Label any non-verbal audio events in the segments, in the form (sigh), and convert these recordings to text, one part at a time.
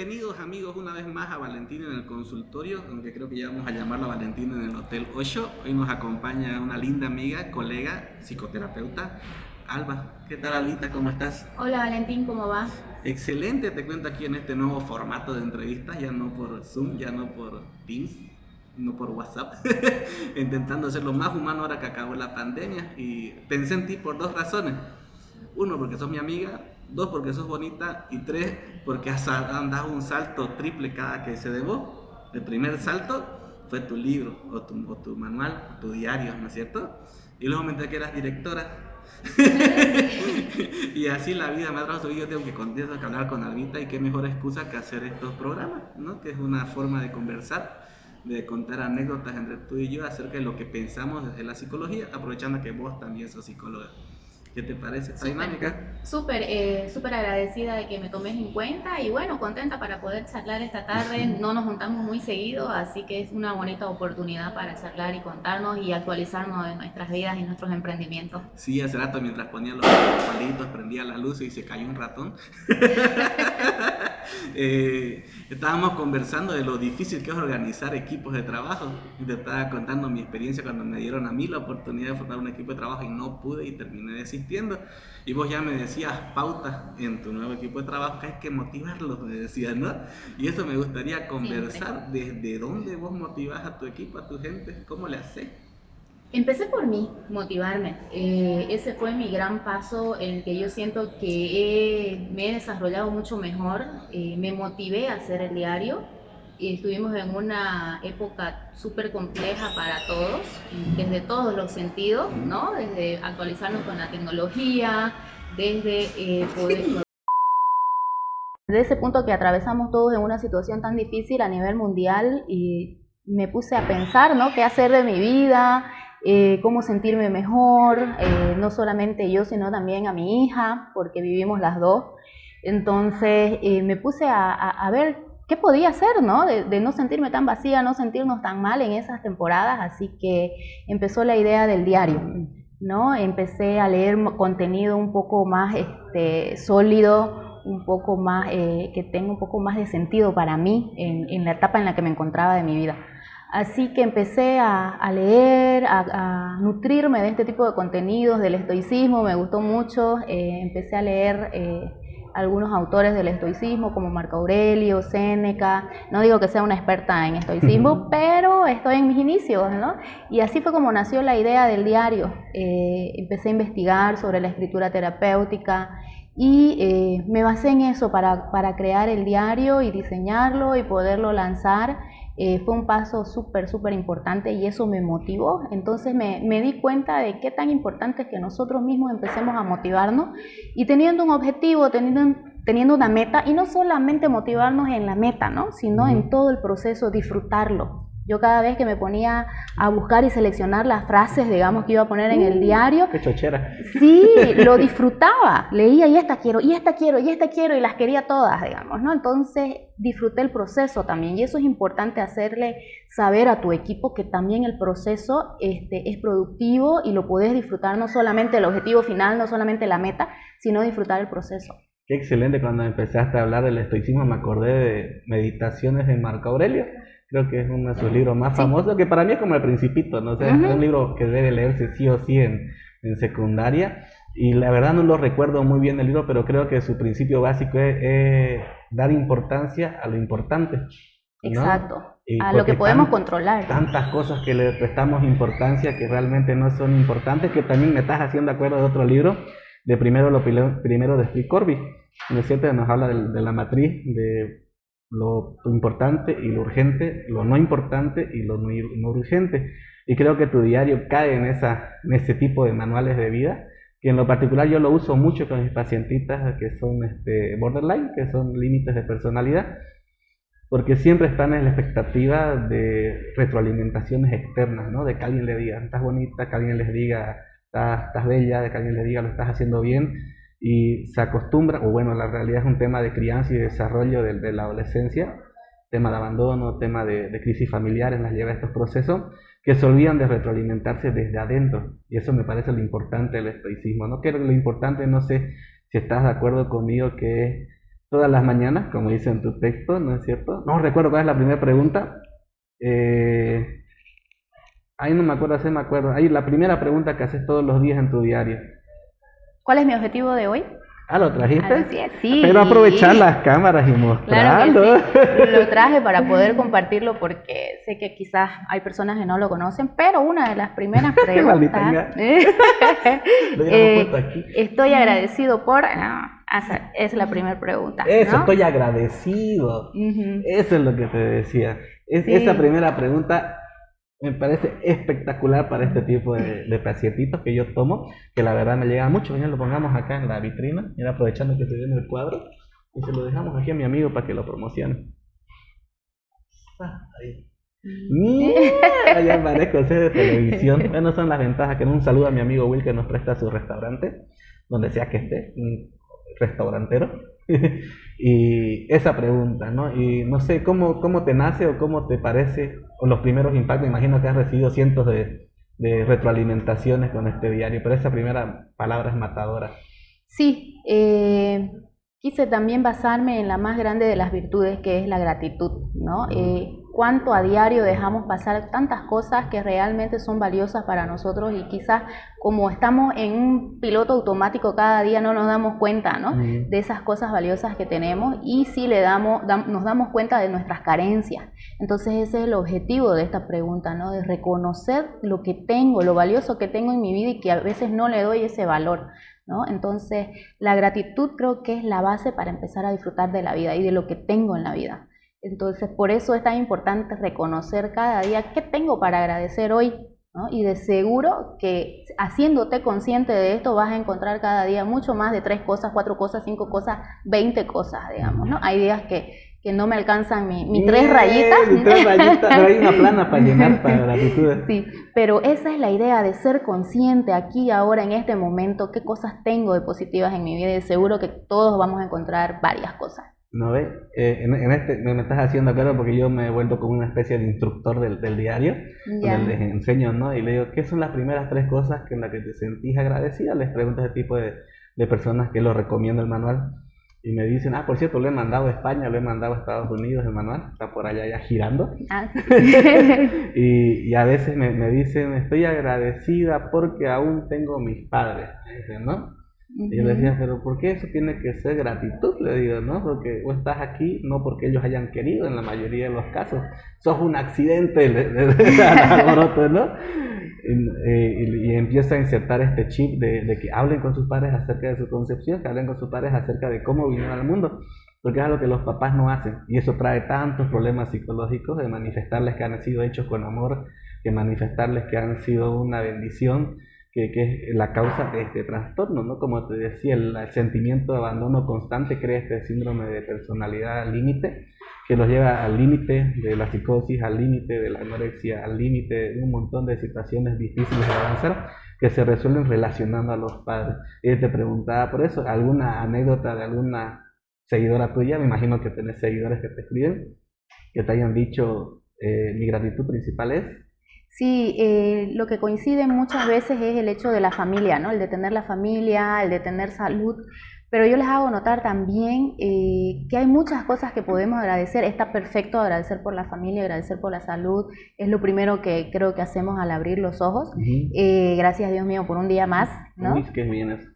Bienvenidos amigos una vez más a Valentina en el consultorio, aunque creo que ya vamos a llamarla Valentina en el Hotel 8. Hoy nos acompaña una linda amiga, colega, psicoterapeuta, Alba. ¿Qué tal Alita? ¿Cómo estás? Hola Valentín, ¿cómo vas? Excelente, te cuento aquí en este nuevo formato de entrevistas, ya no por Zoom, ya no por Teams, no por WhatsApp, (laughs) intentando hacerlo más humano ahora que acabó la pandemia y pensé en ti por dos razones. Uno, porque sos mi amiga, dos, porque sos bonita y tres, porque has dado un salto triple cada que se debo. El primer salto fue tu libro o tu, o tu manual, o tu diario, ¿no es cierto? Y luego me enteré que eras directora (laughs) y así la vida me ha traído yo tengo que, tengo que hablar con Albita y qué mejor excusa que hacer estos programas, ¿no? Que es una forma de conversar, de contar anécdotas entre tú y yo acerca de lo que pensamos desde la psicología, aprovechando que vos también sos psicóloga. ¿Qué te parece esta dinámica? Súper, eh, súper agradecida de que me tomes en cuenta y bueno, contenta para poder charlar esta tarde. (laughs) No nos juntamos muy seguido, así que es una bonita oportunidad para charlar y contarnos y actualizarnos de nuestras vidas y nuestros emprendimientos. Sí, hace rato mientras ponía los palitos, prendía la luz y se cayó un ratón. (laughs) (laughs) Eh, estábamos conversando de lo difícil que es organizar equipos de trabajo. Y te estaba contando mi experiencia cuando me dieron a mí la oportunidad de formar un equipo de trabajo y no pude y terminé desistiendo. Y vos ya me decías pautas en tu nuevo equipo de trabajo que hay que motivarlos, me decías, ¿no? Y eso me gustaría conversar. ¿Desde dónde vos motivás a tu equipo, a tu gente? ¿Cómo le haces? Empecé por mí, motivarme. Eh, ese fue mi gran paso en que yo siento que me he desarrollado mucho mejor. Eh, me motivé a hacer el diario. Estuvimos en una época súper compleja para todos, desde todos los sentidos, ¿no? Desde actualizarnos con la tecnología, desde eh, poder... Desde ese punto que atravesamos todos en una situación tan difícil a nivel mundial y me puse a pensar, ¿no? ¿Qué hacer de mi vida? Eh, cómo sentirme mejor, eh, no solamente yo, sino también a mi hija, porque vivimos las dos. Entonces eh, me puse a, ver qué podía hacer, ¿no? De, no sentirme tan vacía, no sentirnos tan mal en esas temporadas, así que empezó la idea del diario, ¿no? Empecé a leer contenido un poco más este, sólido, un poco más, que tenga un poco más de sentido para mí en la etapa en la que me encontraba de mi vida. Así que empecé a, leer, a, nutrirme de este tipo de contenidos, del estoicismo, me gustó mucho. Eh, empecé a leer eh, algunos autores del estoicismo como Marco Aurelio, Séneca. No digo que sea una experta en estoicismo, pero estoy en mis inicios, ¿no? Y así fue como nació la idea del diario. Eh, empecé a investigar sobre la escritura terapéutica y me basé en eso para, para crear el diario y diseñarlo y poderlo lanzar. Eh, fue un paso súper, súper importante y eso me motivó. Entonces me, me, di cuenta de qué tan importante es que nosotros mismos empecemos a motivarnos y teniendo un objetivo, teniendo, teniendo una meta y no solamente motivarnos en la meta, ¿no? sino en todo el proceso, disfrutarlo. Yo cada vez que me ponía a buscar y seleccionar las frases, digamos, que iba a poner en el uh, diario. ¡Qué chochera! Sí, (laughs) lo disfrutaba. Leía y esta quiero, y esta quiero, y esta quiero, y las quería todas, digamos, ¿no? Entonces disfruté el proceso también. Y eso es importante hacerle saber a tu equipo que también el proceso este, es productivo y lo puedes disfrutar no solamente el objetivo final, no solamente la meta, sino disfrutar el proceso. Qué excelente cuando empezaste a hablar del estoicismo, me acordé de meditaciones de Marco Aurelio Creo que es uno de sus libros más famosos, que para mí es como El Principito, ¿no? sé, es un libro que debe leerse sí o sí en, en, secundaria. Y la verdad no lo recuerdo muy bien el libro, pero creo que su principio básico es, dar importancia a lo importante. Exacto, a lo que podemos controlar. Tantas cosas que le prestamos importancia que realmente no son importantes, que también me estás haciendo acuerdo de otro libro, de primero lo primero de Steve Corby, donde siempre nos habla de, de la matriz de lo importante y lo urgente, lo no importante y lo no, urgente. Y creo que tu diario cae en, esa, en ese tipo de manuales de vida, que en lo particular yo lo uso mucho con mis pacientitas que son este, borderline, que son límites de personalidad, porque siempre están en la expectativa de retroalimentaciones externas, ¿no? de que alguien le diga, estás bonita, que alguien les diga, estás, bella, de que alguien les diga, lo estás haciendo bien y se acostumbra, o bueno, la realidad es un tema de crianza y desarrollo de, la adolescencia, tema de abandono, tema de, crisis familiares, las lleva a estos procesos, que se olvidan de retroalimentarse desde adentro. Y eso me parece lo importante del estoicismo. No que lo importante, no sé si estás de acuerdo conmigo, que todas las mañanas, como dice en tu texto, ¿no es cierto? No recuerdo cuál es la primera pregunta. Eh, ahí no me acuerdo, sí me acuerdo. Ahí la primera pregunta que haces todos los días en tu diario. ¿Cuál es mi objetivo de hoy? Ah, ¿lo trajiste? sí. Pero aprovechar las cámaras y mostrarlo. Claro Lo (laughs) traje para poder compartirlo porque sé que quizás hay personas que no lo conocen, pero una de las primeras (laughs) preguntas... (laughs) eh, estoy agradecido por... es la primera pregunta. Eso, estoy agradecido. Eso es lo que te decía. Es, Esa primera pregunta me parece espectacular para este tipo de, de, pacientitos que yo tomo, que la verdad me llega mucho. Mira, lo pongamos acá en la vitrina, mira, aprovechando que se ve en el cuadro, y se lo dejamos aquí a mi amigo para que lo promocione. Ah, ahí. Mira, ya parezco de televisión. (laughs) Bueno, son las ventajas que un saludo a mi amigo Will que nos presta su restaurante, donde sea que esté, un restaurantero. (laughs) y esa pregunta, ¿no? Y no sé, ¿cómo, ¿cómo te nace o cómo te parece, o los primeros impactos? Imagino que has recibido cientos de, de retroalimentaciones con este diario, pero esa primera palabra es matadora. Sí, eh, quise también basarme en la más grande de las virtudes, que es la gratitud, ¿no? Eh, cuánto a diario dejamos pasar tantas cosas que realmente son valiosas para nosotros y quizás como estamos en un piloto automático cada día no nos damos cuenta ¿no? de esas cosas valiosas que tenemos y sí le damos, nos damos cuenta de nuestras carencias. Entonces ese es el objetivo de esta pregunta, ¿no? de reconocer lo que tengo, lo valioso que tengo en mi vida y que a veces no le doy ese valor. ¿no? Entonces la gratitud creo que es la base para empezar a disfrutar de la vida y de lo que tengo en la vida. Entonces, por eso es tan importante reconocer cada día qué tengo para agradecer hoy, ¿no? Y de seguro que haciéndote consciente de esto vas a encontrar cada día mucho más de tres cosas, cuatro cosas, cinco cosas, veinte cosas, digamos, ¿no? Hay días que, que no me alcanzan mi, mi tres rayitas. Mi tres rayitas, pero hay una plana para llenar para gratitud. Sí, pero esa es la idea de ser consciente aquí, ahora, en este momento, qué cosas tengo de positivas en mi vida y de seguro que todos vamos a encontrar varias cosas. ¿No ves? Eh, en, este me, estás haciendo claro porque yo me he vuelto como una especie de instructor del, del diario, donde les enseño, ¿no? Y le digo, ¿qué son las primeras tres cosas que en las que te sentís agradecida? Les pregunto a ese tipo de, de personas que lo recomiendo el manual. Y me dicen, ah, por cierto, lo he mandado a España, lo he mandado a Estados Unidos el manual, está por allá ya girando. Ah, (laughs) y, y, a veces me, me, dicen, estoy agradecida porque aún tengo mis padres, ¿no? Y yo le decía, pero ¿por qué eso tiene que ser gratitud? Le digo, ¿no? Porque vos estás aquí no porque ellos hayan querido en la mayoría de los casos. Sos un accidente de, alboroto, ¿no? Eh, y, empieza a insertar este chip de, que hablen con sus padres acerca de su concepción, que hablen con sus padres acerca de cómo vinieron al mundo, porque es algo que los papás no hacen. Y eso trae tantos problemas psicológicos de manifestarles que han sido hechos con amor, que manifestarles que han sido una bendición que, es la causa de este trastorno, ¿no? Como te decía, el, sentimiento de abandono constante crea este síndrome de personalidad límite, que los lleva al límite de la psicosis, al límite de la anorexia, al límite de un montón de situaciones difíciles de avanzar que se resuelven relacionando a los padres. Y te preguntaba por eso, ¿alguna anécdota de alguna seguidora tuya? Me imagino que tenés seguidores que te escriben, que te hayan dicho, eh, mi gratitud principal es Sí, eh, lo que coincide muchas veces es el hecho de la familia, ¿no? El de tener la familia, el de tener salud. Pero yo les hago notar también eh, que hay muchas cosas que podemos agradecer. Está perfecto agradecer por la familia, agradecer por la salud. Es lo primero que creo que hacemos al abrir los ojos. Eh, gracias Dios mío por un día más. ¿No?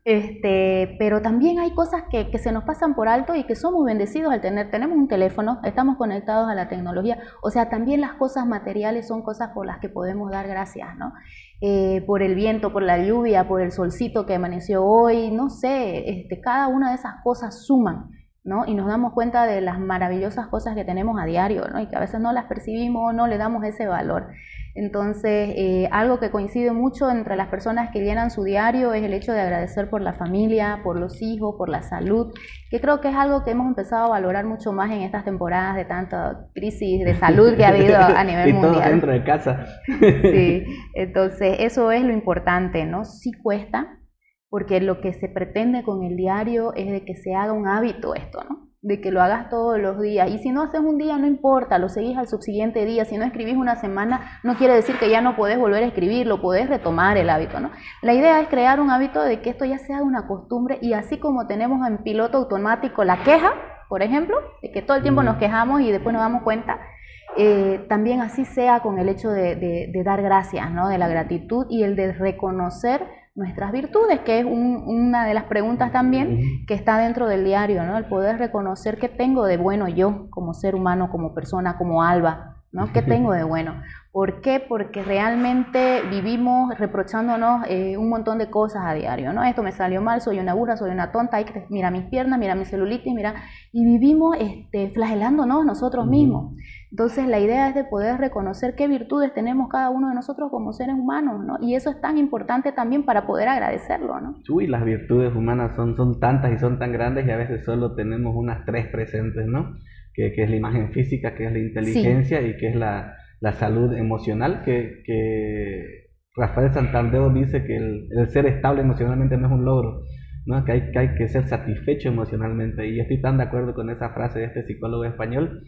Este, pero también hay cosas que, que, se nos pasan por alto y que somos bendecidos al tener. Tenemos un teléfono, estamos conectados a la tecnología. O sea, también las cosas materiales son cosas por las que podemos dar gracias, ¿no? Eh, por el viento, por la lluvia, por el solcito que amaneció hoy, no sé, este, cada una de esas cosas suman, ¿no? Y nos damos cuenta de las maravillosas cosas que tenemos a diario, ¿no? Y que a veces no las percibimos, no le damos ese valor. Entonces, eh, algo que coincide mucho entre las personas que llenan su diario es el hecho de agradecer por la familia, por los hijos, por la salud, que creo que es algo que hemos empezado a valorar mucho más en estas temporadas de tanta crisis de salud que ha habido a (laughs) nivel y mundial. Todo dentro de casa. sí, (laughs) entonces eso es lo importante, ¿no? Sí cuesta, porque lo que se pretende con el diario es de que se haga un hábito esto, ¿no? De que lo hagas todos los días. Y si no haces un día, no importa, lo seguís al subsiguiente día. Si no escribís una semana, no quiere decir que ya no podés volver a escribir, lo podés retomar el hábito, ¿no? La idea es crear un hábito de que esto ya sea una costumbre y así como tenemos en piloto automático la queja, por ejemplo, de que todo el tiempo nos quejamos y después nos damos cuenta, eh, también así sea con el hecho de, dar gracias, ¿no? de la gratitud y el de reconocer nuestras virtudes, que es una de las preguntas también que está dentro del diario, ¿no? el poder reconocer qué tengo de bueno yo como ser humano, como persona, como alba, ¿no? ¿Qué (laughs) tengo de bueno? ¿Por qué? Porque realmente vivimos reprochándonos eh, un montón de cosas a diario, ¿no? Esto me salió mal, soy una burra, soy una tonta, mira mis piernas, mira mi celulitis, mira, y vivimos este, flagelándonos nosotros mismos. Entonces la idea es de poder reconocer qué virtudes tenemos cada uno de nosotros como seres humanos, ¿no? Y eso es tan importante también para poder agradecerlo, ¿no? Uy, las virtudes humanas son, son tantas y son tan grandes y a veces solo tenemos unas tres presentes, ¿no? Que, que es la imagen física, que es la inteligencia y que es la, la salud emocional, que, que Rafael Santandeo dice que el, el, ser estable emocionalmente no es un logro, ¿no? Que, hay, que hay que ser satisfecho emocionalmente. Y estoy tan de acuerdo con esa frase de este psicólogo español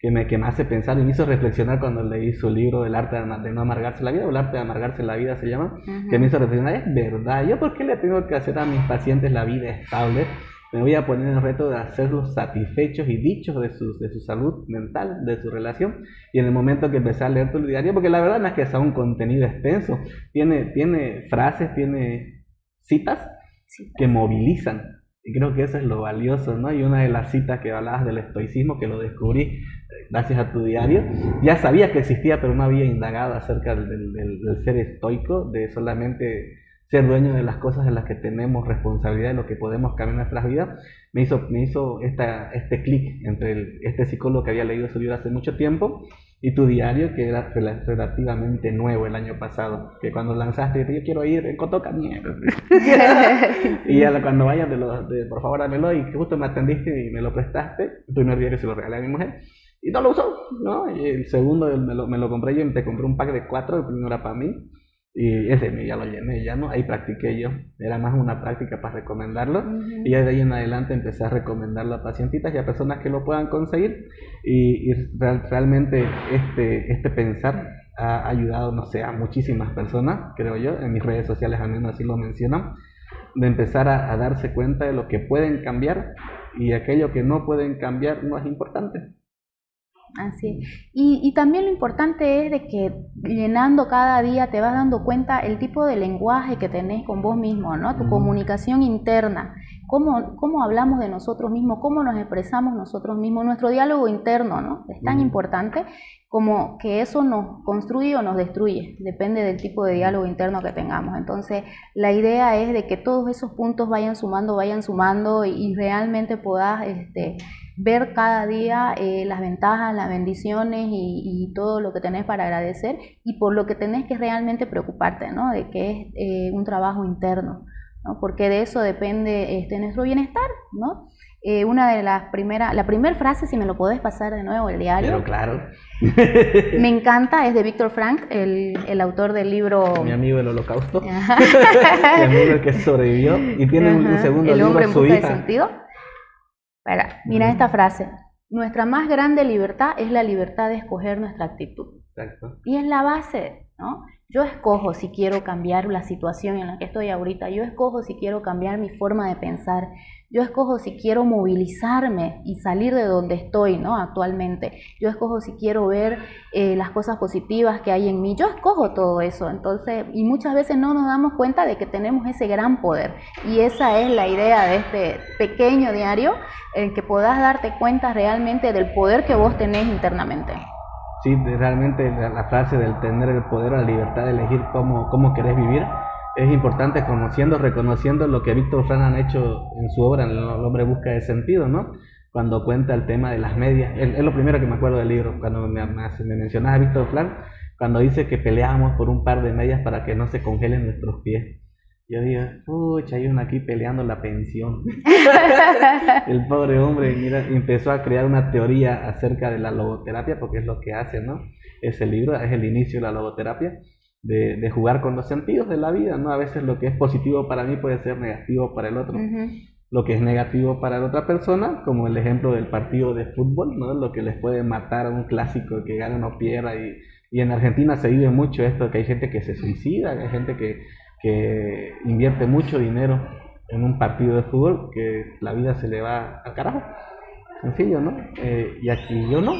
que me, que me hace pensar y me hizo reflexionar cuando leí su libro El arte de, no amargarse la vida, o El arte de amargarse la vida se llama, que me hizo reflexionar, es verdad, ¿yo por qué le tengo que hacer a mis pacientes la vida estable? Me voy a poner el reto de hacerlos satisfechos y dichos de su, de su salud mental, de su relación. Y en el momento que empecé a leer tu diario, porque la verdad no es que sea un contenido extenso, tiene, tiene frases, tiene citas que movilizan. Y creo que eso es lo valioso, ¿no? Y una de las citas que hablabas del estoicismo, que lo descubrí gracias a tu diario. Ya sabía que existía, pero no había indagado acerca del, del, ser estoico, de solamente ser dueño de las cosas en las que tenemos responsabilidad, de lo que podemos cambiar en nuestras vidas. Me hizo, me hizo esta, este clic entre este psicólogo que había leído su libro hace mucho tiempo y tu diario, que era relativamente nuevo el año pasado, que cuando lanzaste, yo quiero ir en Cotoca, (laughs) y ya cuando vayas, de, de por favor, dámelo, y justo me atendiste y me lo prestaste, tu primer diario se lo regalé a mi mujer, y no lo usó, ¿no? Y el segundo me lo, me lo compré yo, y te compré un pack de cuatro, el primero era para mí, y ese ya lo llené, ya no, ahí practiqué yo, era más una práctica para recomendarlo, y ya de ahí en adelante empecé a recomendarlo a pacientitas y a personas que lo puedan conseguir, y, realmente este, este pensar ha ayudado, no sé, a muchísimas personas, creo yo, en mis redes sociales al menos así lo mencionan, de empezar a darse cuenta de lo que pueden cambiar y aquello que no pueden cambiar no es importante. Así. Y, y, también lo importante es de que llenando cada día te vas dando cuenta el tipo de lenguaje que tenés con vos mismo, ¿no? Tu comunicación interna, cómo, cómo hablamos de nosotros mismos, cómo nos expresamos nosotros mismos, nuestro diálogo interno, ¿no? Es tan importante como que eso nos construye o nos destruye, depende del tipo de diálogo interno que tengamos. Entonces, la idea es de que todos esos puntos vayan sumando, vayan sumando y, y realmente puedas este, ver cada día eh, las ventajas, las bendiciones y, todo lo que tenés para agradecer y por lo que tenés que realmente preocuparte, ¿no? De que es eh, un trabajo interno, ¿no? Porque de eso depende este, nuestro bienestar, ¿no? Eh, una de las primeras, la primera frase, si me lo podés pasar de nuevo, el diario. Pero claro. me encanta, es de Víctor Frank, el, el, autor del libro... Mi amigo del holocausto. (laughs) Mi amigo el que sobrevivió y tiene un, segundo el hombre en busca de sentido mira esta frase. Nuestra más grande libertad es la libertad de escoger nuestra actitud. Y es la base, ¿no? Yo escojo si quiero cambiar la situación en la que estoy ahorita, yo escojo si quiero cambiar mi forma de pensar, yo escojo si quiero movilizarme y salir de donde estoy ¿no? actualmente. Yo escojo si quiero ver eh, las cosas positivas que hay en mí. Yo escojo todo eso. Entonces, y muchas veces no nos damos cuenta de que tenemos ese gran poder. Y esa es la idea de este pequeño diario, en que puedas darte cuenta realmente del poder que vos tenés internamente. Sí, realmente la, frase del tener el poder, la libertad de elegir cómo, cómo querés vivir, es importante conociendo, reconociendo lo que Víctor Frank ha hecho en su obra, El hombre busca de sentido, ¿no? Cuando cuenta el tema de las medias. Es, lo primero que me acuerdo del libro, cuando me, me, mencionas a Víctor Frank, cuando dice que peleábamos por un par de medias para que no se congelen nuestros pies. Yo digo, pucha, hay uno aquí peleando la pensión. (laughs) el pobre hombre mira, empezó a crear una teoría acerca de la logoterapia, porque es lo que hace, ¿no? Ese libro es el inicio de la logoterapia de, jugar con los sentidos de la vida, ¿no? A veces lo que es positivo para mí puede ser negativo para el otro. Lo que es negativo para la otra persona, como el ejemplo del partido de fútbol, ¿no? Lo que les puede matar a un clásico que gana o pierda. Y, y en Argentina se vive mucho esto, que hay gente que se suicida, que hay gente que, que invierte mucho dinero en un partido de fútbol, que la vida se le va al carajo. Sencillo, ¿no? Eh, y aquí yo no.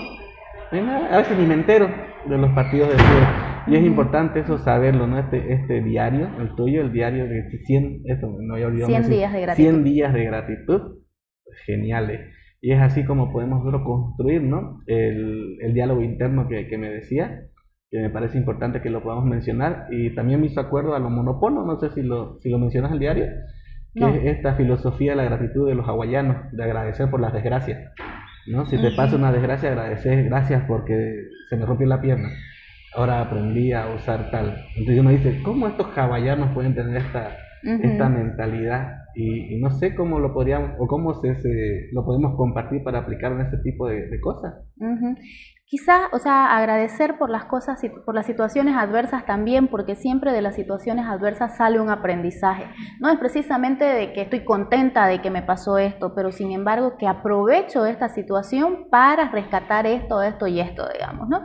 A veces ni me entero de los partidos de fútbol. Y es importante eso saberlo, ¿no? Este, este diario, el tuyo, el diario de 100, esto no había olvidado 100 días de gratitud. 100 días de gratitud, geniales. Y es así como podemos construir, ¿no? El, el diálogo interno que, que, me decía, que me parece importante que lo podamos mencionar. Y también me hizo acuerdo a lo monopono, no sé si lo, si lo mencionas en el diario, que es esta filosofía de la gratitud de los hawaianos, de agradecer por las desgracias. ¿no? Si te pasa una desgracia, agradecer gracias porque se me rompió la pierna ahora aprendí a usar tal. Entonces uno dice, ¿cómo estos hawaianos pueden tener esta, esta mentalidad? Y, no sé cómo lo podríamos, o cómo se, lo podemos compartir para aplicar en este tipo de, cosas. Quizá, o sea, agradecer por las cosas, por las situaciones adversas también, porque siempre de las situaciones adversas sale un aprendizaje. No es precisamente de que estoy contenta de que me pasó esto, pero sin embargo que aprovecho esta situación para rescatar esto, esto y esto, digamos, ¿no?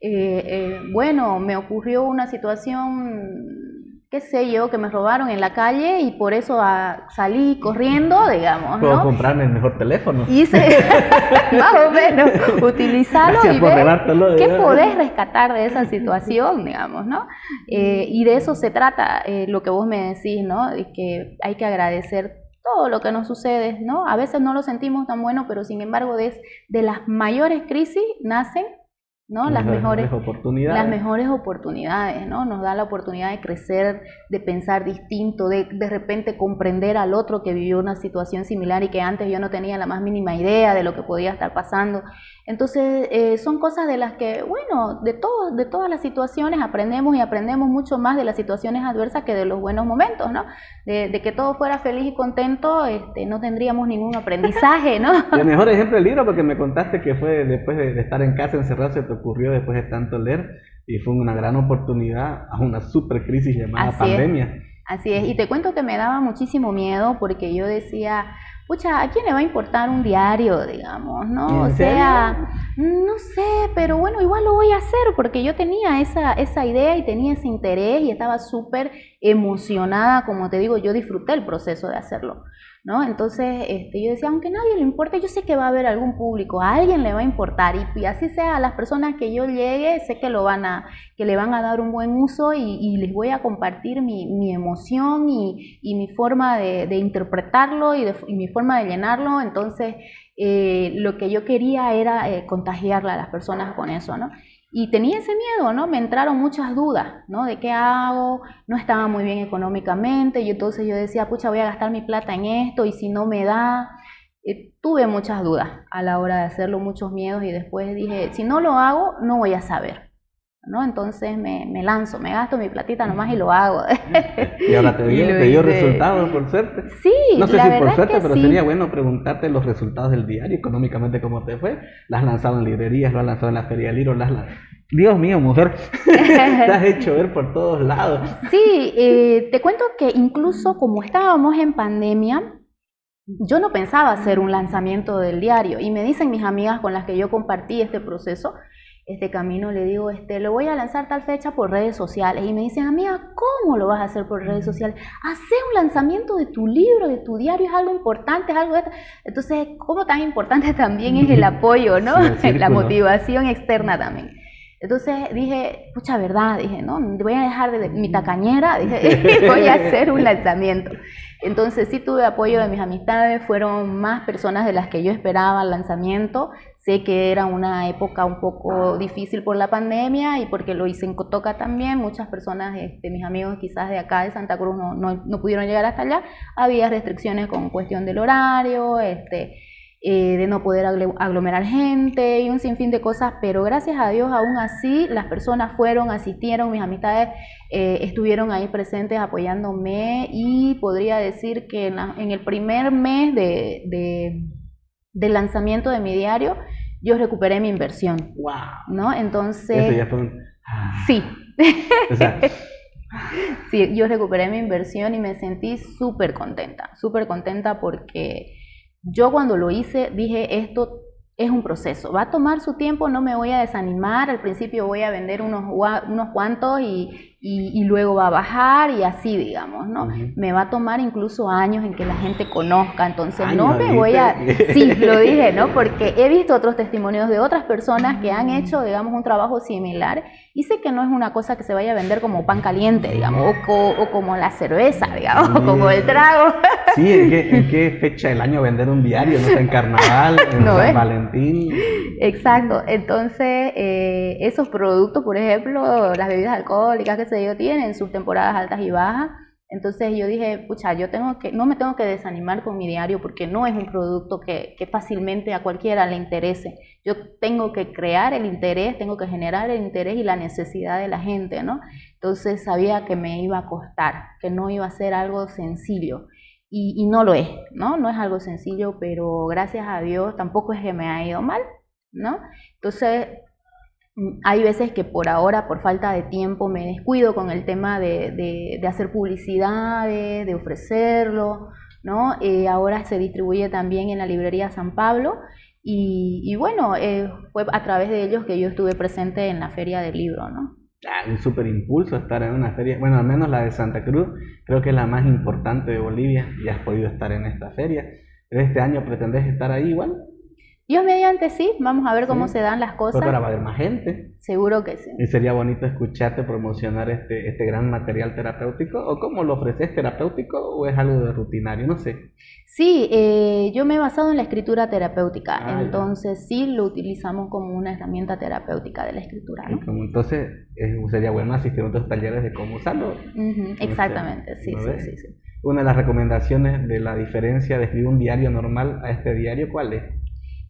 Eh, eh, bueno, me ocurrió una situación qué sé yo, que me robaron en la calle y por eso ah, salí corriendo, digamos. Puedo comprarme el mejor teléfono. Hice, (laughs) más o menos, utilizarlo y ver qué podés rescatar de esa situación, digamos, ¿no? Eh, y de eso se trata eh, lo que vos me decís, ¿no? De que hay que agradecer todo lo que nos sucede, ¿no? A veces no lo sentimos tan bueno, pero sin embargo de, de las mayores crisis nacen ¿no? Las, mejores, oportunidades. Las mejores oportunidades, ¿no? Nos da la oportunidad de crecer, de pensar distinto, de de repente comprender al otro que vivió una situación similar y que antes yo no tenía la más mínima idea de lo que podía estar pasando. Entonces, eh, son cosas de las que, bueno, de, todo, de todas las situaciones aprendemos y aprendemos mucho más de las situaciones adversas que de los buenos momentos, ¿no? De, que todo fuera feliz y contento, este, no tendríamos ningún aprendizaje, ¿no? (laughs) el mejor ejemplo del libro, porque me contaste que fue después de, estar en casa encerrado, se te ocurrió después de tanto leer, y fue una gran oportunidad a una super crisis llamada pandemia. Así es, y te cuento que me daba muchísimo miedo porque yo decía, pucha, ¿a quién le va a importar un diario, digamos, no? O sea, no sé, pero bueno, igual lo voy a hacer porque yo tenía esa, esa idea y tenía ese interés y estaba súper emocionada, como te digo, yo disfruté el proceso de hacerlo. ¿No? Entonces este, yo decía, aunque nadie le importe, yo sé que va a haber algún público, a alguien le va a importar y, así sea a las personas que yo llegue, sé que lo van a, que le van a dar un buen uso y, les voy a compartir mi, emoción y, mi forma de, interpretarlo y, mi forma de llenarlo, entonces eh, lo que yo quería era eh, contagiarle a las personas con eso, ¿no? Y tenía ese miedo, ¿no? Me entraron muchas dudas, ¿no? ¿De qué hago? No estaba muy bien económicamente y entonces yo decía, pucha, voy a gastar mi plata en esto y si no me da. Eh, tuve muchas dudas a la hora de hacerlo, muchos miedos y después dije, si no lo hago, no voy a saber. ¿No? Entonces me, me, lanzo, me gasto mi platita nomás y lo hago. (laughs) y ahora te dio, te dio resultados, por suerte. Sí, No sé si por suerte, pero sería bueno preguntarte los resultados del diario, económicamente cómo te fue. Las has lanzado en librerías, lo has lanzado en la Feria del Libro, las Dios mío, mujer, (laughs) te has hecho ver por todos lados. Sí, eh, te cuento que incluso como estábamos en pandemia, yo no pensaba hacer un lanzamiento del diario y me dicen mis amigas con las que yo compartí este proceso, este camino, le digo, este, lo voy a lanzar tal fecha por redes sociales. Y me dicen, amiga, ¿cómo lo vas a hacer por redes sociales? Hacer un lanzamiento de tu libro, de tu diario, es algo importante, es algo de... Entonces, ¿cómo tan importante (laughs) también es el apoyo, ¿no? (laughs) La motivación externa también. Entonces dije, pucha verdad, dije, no, voy a dejar de, mi tacañera, (laughs) dije, voy a hacer un lanzamiento. Entonces sí tuve apoyo de mis amistades, fueron más personas de las que yo esperaba al lanzamiento. Sé que era una época un poco difícil por la pandemia y porque lo hice en Cotoca también. Muchas personas, este, mis amigos quizás de acá de Santa Cruz no, no, no pudieron llegar hasta allá. Había restricciones con cuestión del horario, este, eh, de no poder aglomerar gente y un sinfín de cosas, pero gracias a Dios aún así las personas fueron, asistieron, mis amistades eh, estuvieron ahí presentes apoyándome y podría decir que en, el primer mes de, de, lanzamiento de mi diario yo recuperé mi inversión. ¡Wow! ¿No? Entonces... Sí. (laughs) sí, yo recuperé mi inversión y me sentí súper contenta, súper contenta porque yo cuando lo hice dije, esto es un proceso, va a tomar su tiempo, no me voy a desanimar, al principio voy a vender unos, unos cuantos y, y, luego va a bajar y así, digamos, ¿no? Me va a tomar incluso años en que la gente conozca, entonces no me voy a... (laughs) Sí, lo dije, ¿no? Porque he visto otros testimonios de otras personas que han hecho, digamos, un trabajo similar y sé que no es una cosa que se vaya a vender como pan caliente, digamos, o, como la cerveza, digamos, como el trago. (laughs) Sí, ¿en qué, fecha del año vender un diario? ¿No en carnaval, en (laughs) San Valentín? Exacto, entonces eh, esos productos, por ejemplo, las bebidas alcohólicas, que yo, tienen sus temporadas altas y bajas. Entonces yo dije, pucha, yo tengo que, no me tengo que desanimar con mi diario porque no es un producto que, que, fácilmente a cualquiera le interese. Yo tengo que crear el interés, tengo que generar el interés y la necesidad de la gente, ¿no? Entonces sabía que me iba a costar, que no iba a ser algo sencillo. Y, y no lo es, ¿no? No es algo sencillo, pero gracias a Dios tampoco es que me ha ido mal, ¿no? Entonces hay veces que por ahora, por falta de tiempo, me descuido con el tema de, hacer publicidades, de ofrecerlo, ¿no? Eh, ahora se distribuye también en la librería San Pablo y, bueno, eh, fue a través de ellos que yo estuve presente en la feria del libro, ¿no? Un súper impulso estar en una feria, bueno, al menos la de Santa Cruz, creo que es la más importante de Bolivia y has podido estar en esta feria. ¿Este año pretendes estar ahí igual? Dios mediante sí, vamos a ver cómo se dan las cosas. Pero va a haber más gente. Seguro que sí. Y sería bonito escucharte promocionar este, este gran material terapéutico, o cómo lo ofreces terapéutico, o es algo de rutinario, no sé. Sí, eh, yo me he basado en la escritura terapéutica, ah, entonces sí lo utilizamos como una herramienta terapéutica de la escritura. entonces sería bueno asistir a otros talleres de cómo usarlo. exactamente, sí, sí, sí, sí. Una de las recomendaciones de la diferencia de escribir un diario normal a este diario, ¿cuál es?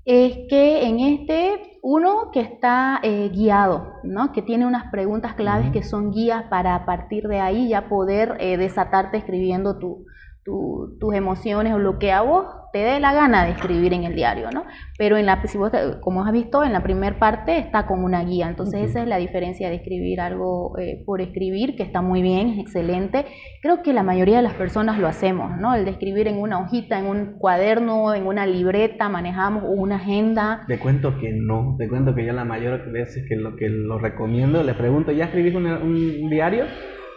Es que en este uno que está eh, guiado, ¿no? que tiene unas preguntas claves que son guías para a partir de ahí ya poder eh, desatarte escribiendo tu, tus emociones o lo que a vos te dé la gana de escribir en el diario, ¿no? Pero en la, si vos, como has visto, en la primera parte está como una guía, entonces esa es la diferencia de escribir algo eh, por escribir, que está muy bien, es excelente. Creo que la mayoría de las personas lo hacemos, ¿no? El de escribir en una hojita, en un cuaderno, en una libreta, manejamos una agenda. Te cuento que no, te cuento que yo la mayor veces que lo que lo recomiendo, le pregunto, ¿ya escribís un, un diario?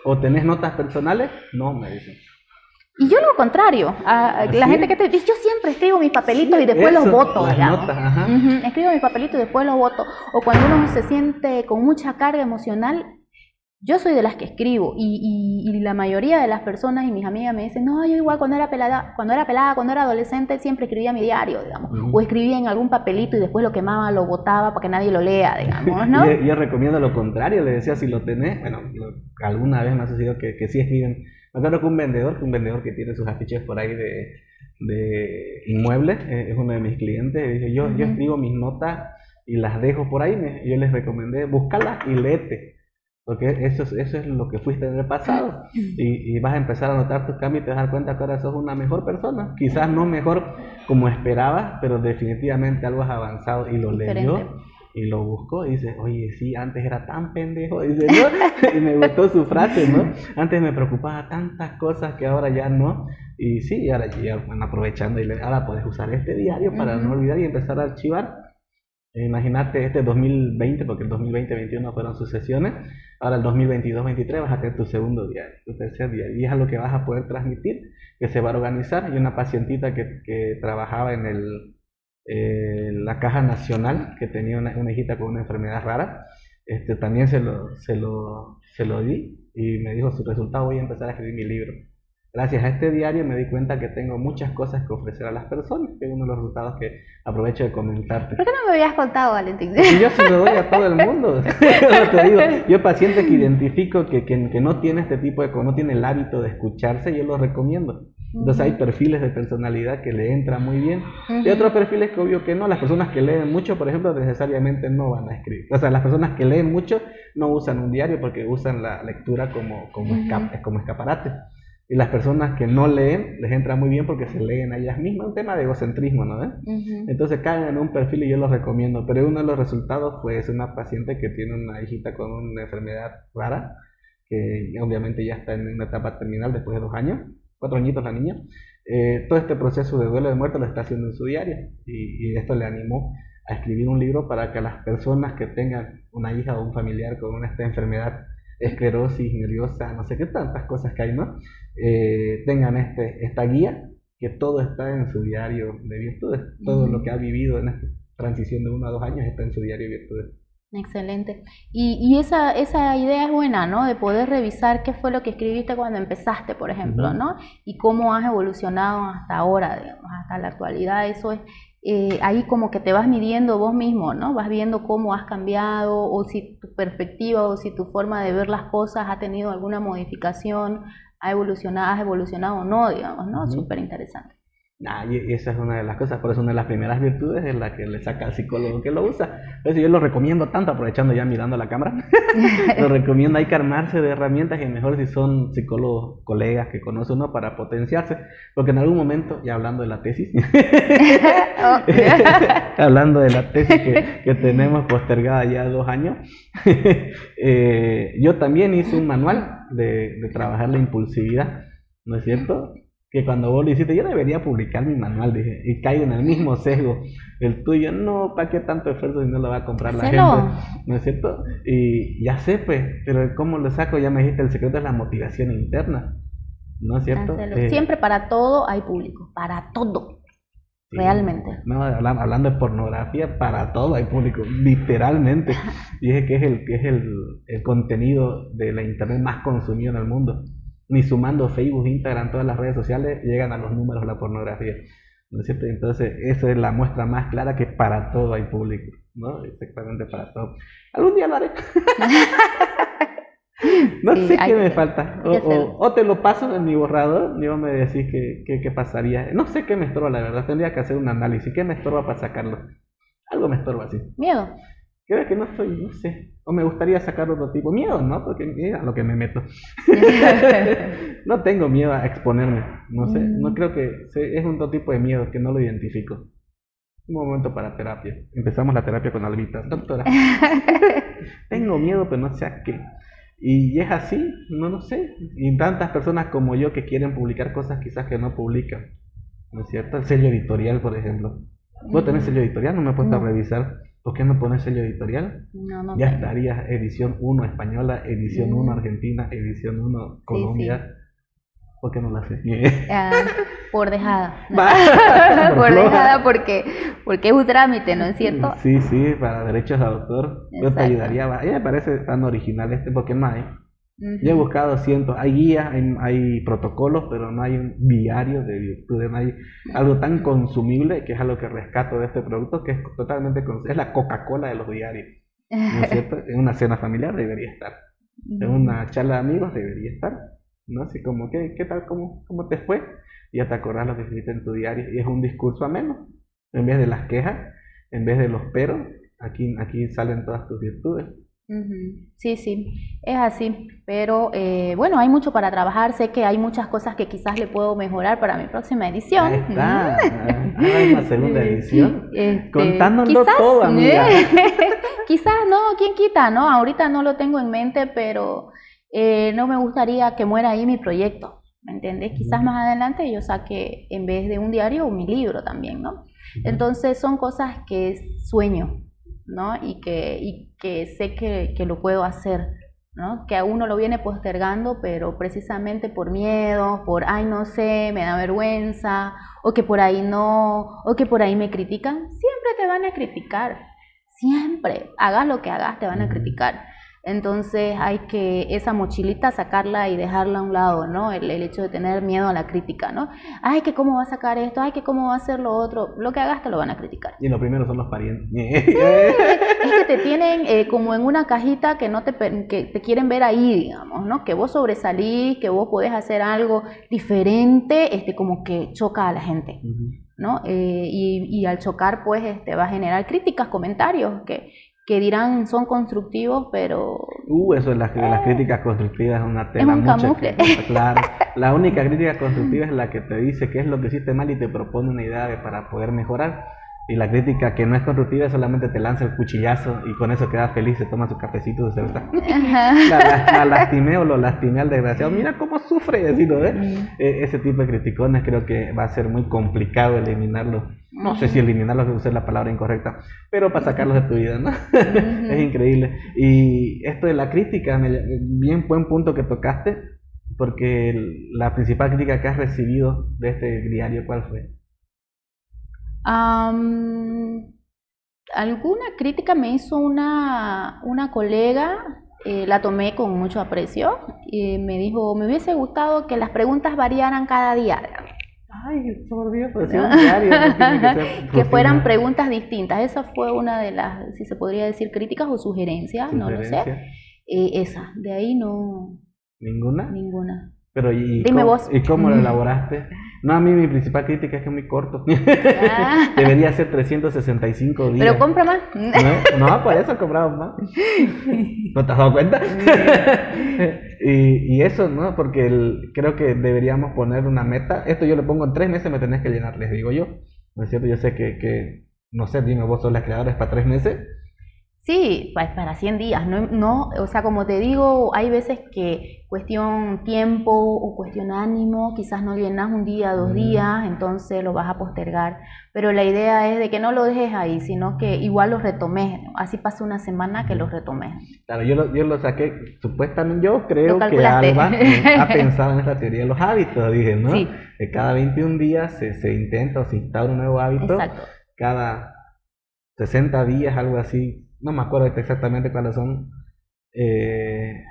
¿O tenés notas personales? No, me dicen. Y yo lo contrario, a, la gente que te dice, yo siempre escribo mis papelitos y después los voto, escribo mis papelitos y después los voto. O cuando uno se siente con mucha carga emocional, yo soy de las que escribo y, y, la mayoría de las personas y mis amigas me dicen, no, yo igual cuando era pelada, cuando era pelada, cuando era adolescente siempre escribía mi diario, digamos, o escribía en algún papelito y después lo quemaba, lo botaba para que nadie lo lea, digamos, ¿no? yo, recomiendo lo contrario, le decía, si lo tenés, bueno, alguna vez me ha sucedido que, que sí escriben me acuerdo que un vendedor, un vendedor que tiene sus afiches por ahí de, de inmuebles, eh, es uno de mis clientes, y dice, yo, yo escribo mis notas y las dejo por ahí, me, yo les recomendé, búscalas y léete, porque eso es, eso es lo que fuiste en el pasado, y, y, vas a empezar a notar tus cambios y te vas a dar cuenta que ahora sos una mejor persona, quizás no mejor como esperabas, pero definitivamente algo has avanzado y lo leyó y lo buscó y dice, oye, sí, antes era tan pendejo, dice, ¿no? (laughs) y me gustó su frase, ¿no? Antes me preocupaba tantas cosas que ahora ya no. Y sí, ahora ya van aprovechando y ahora puedes usar este diario para no olvidar y empezar a archivar. Imagínate este 2020, porque el 2020-2021 fueron sus sesiones, ahora el 2022-2023 vas a tener tu segundo diario, tu tercer diario, y es lo que vas a poder transmitir, que se va a organizar. Y una pacientita que, que trabajaba en el eh, la Caja Nacional, que tenía una, hijita con una enfermedad rara, este, también se lo, se, lo, se lo di y me dijo su resultado, voy a empezar a escribir mi libro. Gracias a este diario me di cuenta que tengo muchas cosas que ofrecer a las personas, que es uno de los resultados que aprovecho de comentarte. ¿Por qué no me habías contado, Valentín? yo se lo doy a todo el mundo. (laughs) (laughs) te digo, yo pacientes que identifico que, que, que, no tiene este tipo de, no tiene el hábito de escucharse, yo lo recomiendo. Entonces hay perfiles de personalidad que le entran muy bien. Y otros perfiles que obvio que no. Las personas que leen mucho, por ejemplo, necesariamente no van a escribir. O sea, las personas que leen mucho no usan un diario porque usan la lectura como, como, como escaparate. Y las personas que no leen les entra muy bien porque se leen a ellas mismas. Un tema de egocentrismo, ¿no? Entonces caen en un perfil y yo los recomiendo. Pero uno de los resultados fue es una paciente que tiene una hijita con una enfermedad rara, que obviamente ya está en una etapa terminal después de dos años cuatro añitos la niña, eh, todo este proceso de duelo de muerte lo está haciendo en su diario y, esto le animó a escribir un libro para que las personas que tengan una hija o un familiar con esta enfermedad esclerosis nerviosa, no sé qué tantas cosas que hay, ¿no? Eh, tengan este, esta guía, que todo está en su diario de virtudes, todo lo que ha vivido en esta transición de uno a dos años está en su diario de virtudes. Excelente. Y, y esa, esa idea es buena, ¿no? De poder revisar qué fue lo que escribiste cuando empezaste, por ejemplo, ¿no? Y cómo has evolucionado hasta ahora, digamos, hasta la actualidad. Eso es, eh, ahí como que te vas midiendo vos mismo, ¿no? Vas viendo cómo has cambiado o si tu perspectiva o si tu forma de ver las cosas ha tenido alguna modificación, ha evolucionado, has evolucionado o no, digamos, ¿no? Súper interesante. Nah, y esa es una de las cosas, por eso una de las primeras virtudes es la que le saca al psicólogo que lo usa. Entonces yo lo recomiendo tanto, aprovechando ya mirando la cámara, (laughs) lo recomiendo, hay que armarse de herramientas y mejor si son psicólogos, colegas que conoce uno para potenciarse, porque en algún momento, ya hablando de la tesis, (laughs) (laughs) hablando de la tesis que, que, tenemos postergada ya dos años, eh, yo también hice un manual de, de trabajar la impulsividad, ¿no es cierto? Que cuando vos lo hiciste, yo debería publicar mi manual, dije, y caigo en el mismo sesgo. El tuyo, no, ¿para qué tanto esfuerzo si no lo va a comprar la gente? ¿No es cierto? Y ya sé, pues, pero ¿cómo lo saco? Ya me dijiste, el secreto es la motivación interna. ¿No es cierto? Eh, Siempre para todo hay público, para todo. Realmente. No, hablando de pornografía, para todo hay público, literalmente. (laughs) Dije que es el que es el, el contenido de la internet más consumido en el mundo ni sumando Facebook, Instagram, todas las redes sociales, llegan a los números de la pornografía. ¿No es cierto? Entonces, esa es la muestra más clara que para todo hay público, ¿no? Exactamente para todo. Algún día lo haré. (laughs) no sé qué me falta. O, te lo paso en mi borrador y vos me decís qué, pasaría. No sé qué me estorba, la verdad. Tendría que hacer un análisis. ¿Qué me estorba para sacarlo? Algo me estorba así. Miedo. Creo que no estoy, no sé. O me gustaría sacar otro tipo. Miedo, ¿no? Porque mira lo que me meto. (laughs) no tengo miedo a exponerme. No sé. No mm. creo que es un tipo de miedo que no lo identifico. Un momento para terapia. Empezamos la terapia con Albita. Doctora. (laughs) tengo miedo, pero no sé a qué. Y es así, no lo sé. Y tantas personas como yo que quieren publicar cosas quizás que no publican. ¿No es cierto? El sello editorial, por ejemplo. ¿Vos tenés sello editorial? No me he puesto a revisar. ¿Por qué no pones sello editorial? No, no ya estaría edición 1 española, edición 1 mm. argentina, edición 1 Colombia. ¿Por qué no la haces? (laughs) Ah, por dejada. (laughs) (laughs) por, dejada porque, porque es un trámite, ¿no es cierto? Sí, sí, para derechos de autor. Yo te ayudaría. A mí me parece tan original este porque Yo he buscado cientos, hay guías, hay, protocolos, pero no hay un diario de virtudes, no hay algo tan consumible que es algo que rescato de este producto, que es totalmente, es la Coca-Cola de los diarios. ¿No es cierto? (laughs) En una cena familiar debería estar, en una charla de amigos debería estar, ¿no? Así como, ¿qué, qué tal, cómo, cómo te fue? Y ya te acordás lo que escribiste en tu diario, y es un discurso ameno, en vez de las quejas, en vez de los peros, aquí, aquí salen todas tus virtudes. Sí, sí, es así. Pero eh, bueno, hay mucho para trabajar. Sé que hay muchas cosas que quizás le puedo mejorar para mi próxima edición. Ahí está. hay una segunda edición. Este, Contándolo todo, amiga. (laughs) quizás no, quién quita, ¿no? Ahorita no lo tengo en mente, pero eh, no me gustaría que muera ahí mi proyecto. ¿Me entiendes? Quizás más adelante yo saque en vez de un diario mi libro también, ¿no? Entonces son cosas que sueño, ¿no? Y que, y que sé que, que, lo puedo hacer, ¿no? Que a uno lo viene postergando, pero precisamente por miedo, por, ay, no sé, me da vergüenza, o que por ahí no, o que por ahí me critican, siempre te van a criticar, siempre, hagas lo que hagas, te van a criticar. Entonces hay que esa mochilita sacarla y dejarla a un lado, ¿no? El, hecho de tener miedo a la crítica, ¿no? Ay, que cómo va a sacar esto, ay, que cómo va a hacer lo otro. Lo que hagas te lo van a criticar. Y lo primero son los parientes. (laughs) es que te tienen eh, como en una cajita que no te, que te quieren ver ahí, digamos, ¿no? Que vos sobresalís, que vos podés hacer algo diferente, este, como que choca a la gente. ¿no? Eh, y, y, al chocar, pues, este, va a generar críticas, comentarios, que, que dirán son constructivos, pero... Uh, eso de las, las críticas constructivas es una tela es claro. (laughs) La única crítica constructiva es la que te dice qué es lo que hiciste mal y te propone una idea para poder mejorar. Y la crítica que no es constructiva solamente te lanza el cuchillazo y con eso queda feliz, se toma su cafecito, se cerveza. la, la, la, lastimé o lo lastimé al desgraciado. Mira cómo sufre así, ¿no? ¿Eh? E, ese tipo de criticones creo que va a ser muy complicado eliminarlo. No sé si eliminarlos es la palabra incorrecta, pero para sacarlos de tu vida, ¿no? (laughs) es increíble. Y esto de la crítica, bien buen punto que tocaste, porque la principal crítica que has recibido de este diario, ¿cuál fue? Alguna crítica me hizo una, una colega, eh, la tomé con mucho aprecio, y me dijo, me hubiese gustado que las preguntas variaran cada día. Ay, por Dios, pues (laughs) un diario, (laughs) que, fueran preguntas distintas. Esa fue una de las, si se podría decir, críticas o sugerencias, no lo sé. Eh, esa, de ahí no. ¿Ninguna? Ninguna. Pero ¿y, cómo, ¿y cómo lo elaboraste? No, a mí mi principal crítica es que es muy corto. (laughs) Ah. Debería ser 365 días. Pero compra más. No, no por eso compramos más. ¿No te has dado cuenta? (laughs) (laughs) y, y, eso, ¿no? Porque creo que deberíamos poner una meta. Esto yo lo pongo en tres meses, me tenés que llenar, les digo yo. ¿No es cierto? Yo sé que, que no sé, dime vos sos las creadoras para tres meses. Sí, pues para 100 días, no, no, o sea, como te digo, hay veces que cuestión tiempo o cuestión ánimo, quizás no llenas un día, dos días, entonces lo vas a postergar, pero la idea es de que no lo dejes ahí, sino que igual lo retomes, así pasa una semana que lo retomes. Claro, yo lo, yo lo saqué, supuestamente yo creo que Alba (laughs) ha pensado en esta teoría de los hábitos, dije, ¿no? Sí. Que cada 21 días se, se intenta o se instaura un nuevo hábito, Exacto. cada 60 días, algo así, no me acuerdo exactamente cuáles son. Eh,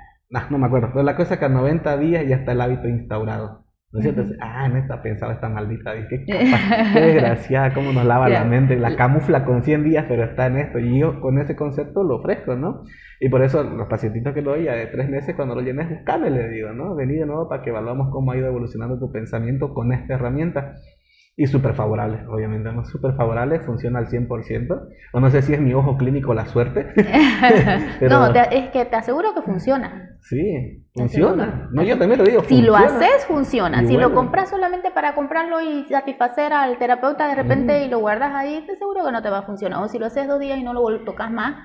no me acuerdo. Pero la cosa es que a 90 días ya está el hábito instaurado. ¿No es cierto? Ah, en esta pensaba esta maldita. Qué, (laughs) qué desgraciada, cómo nos lava la mente. La camufla con 100 días, pero está en esto. Y yo con ese concepto lo ofrezco, ¿no? Y por eso los pacientitos que lo doy de tres meses, cuando lo llenes, buscame, le digo, ¿no? Vení de nuevo para que evaluemos cómo ha ido evolucionando tu pensamiento con esta herramienta y súper favorable, obviamente, ¿no? Súper favorable, funciona al 100%. O no sé si es mi ojo clínico la suerte. (laughs) (laughs) No, es que te aseguro que funciona. Sí, funciona. No, yo también lo digo. Si lo haces, funciona. si lo compras solamente para comprarlo y satisfacer al terapeuta de repente y lo guardas ahí, te aseguro que no te va a funcionar. O si lo haces dos días y no lo tocas más,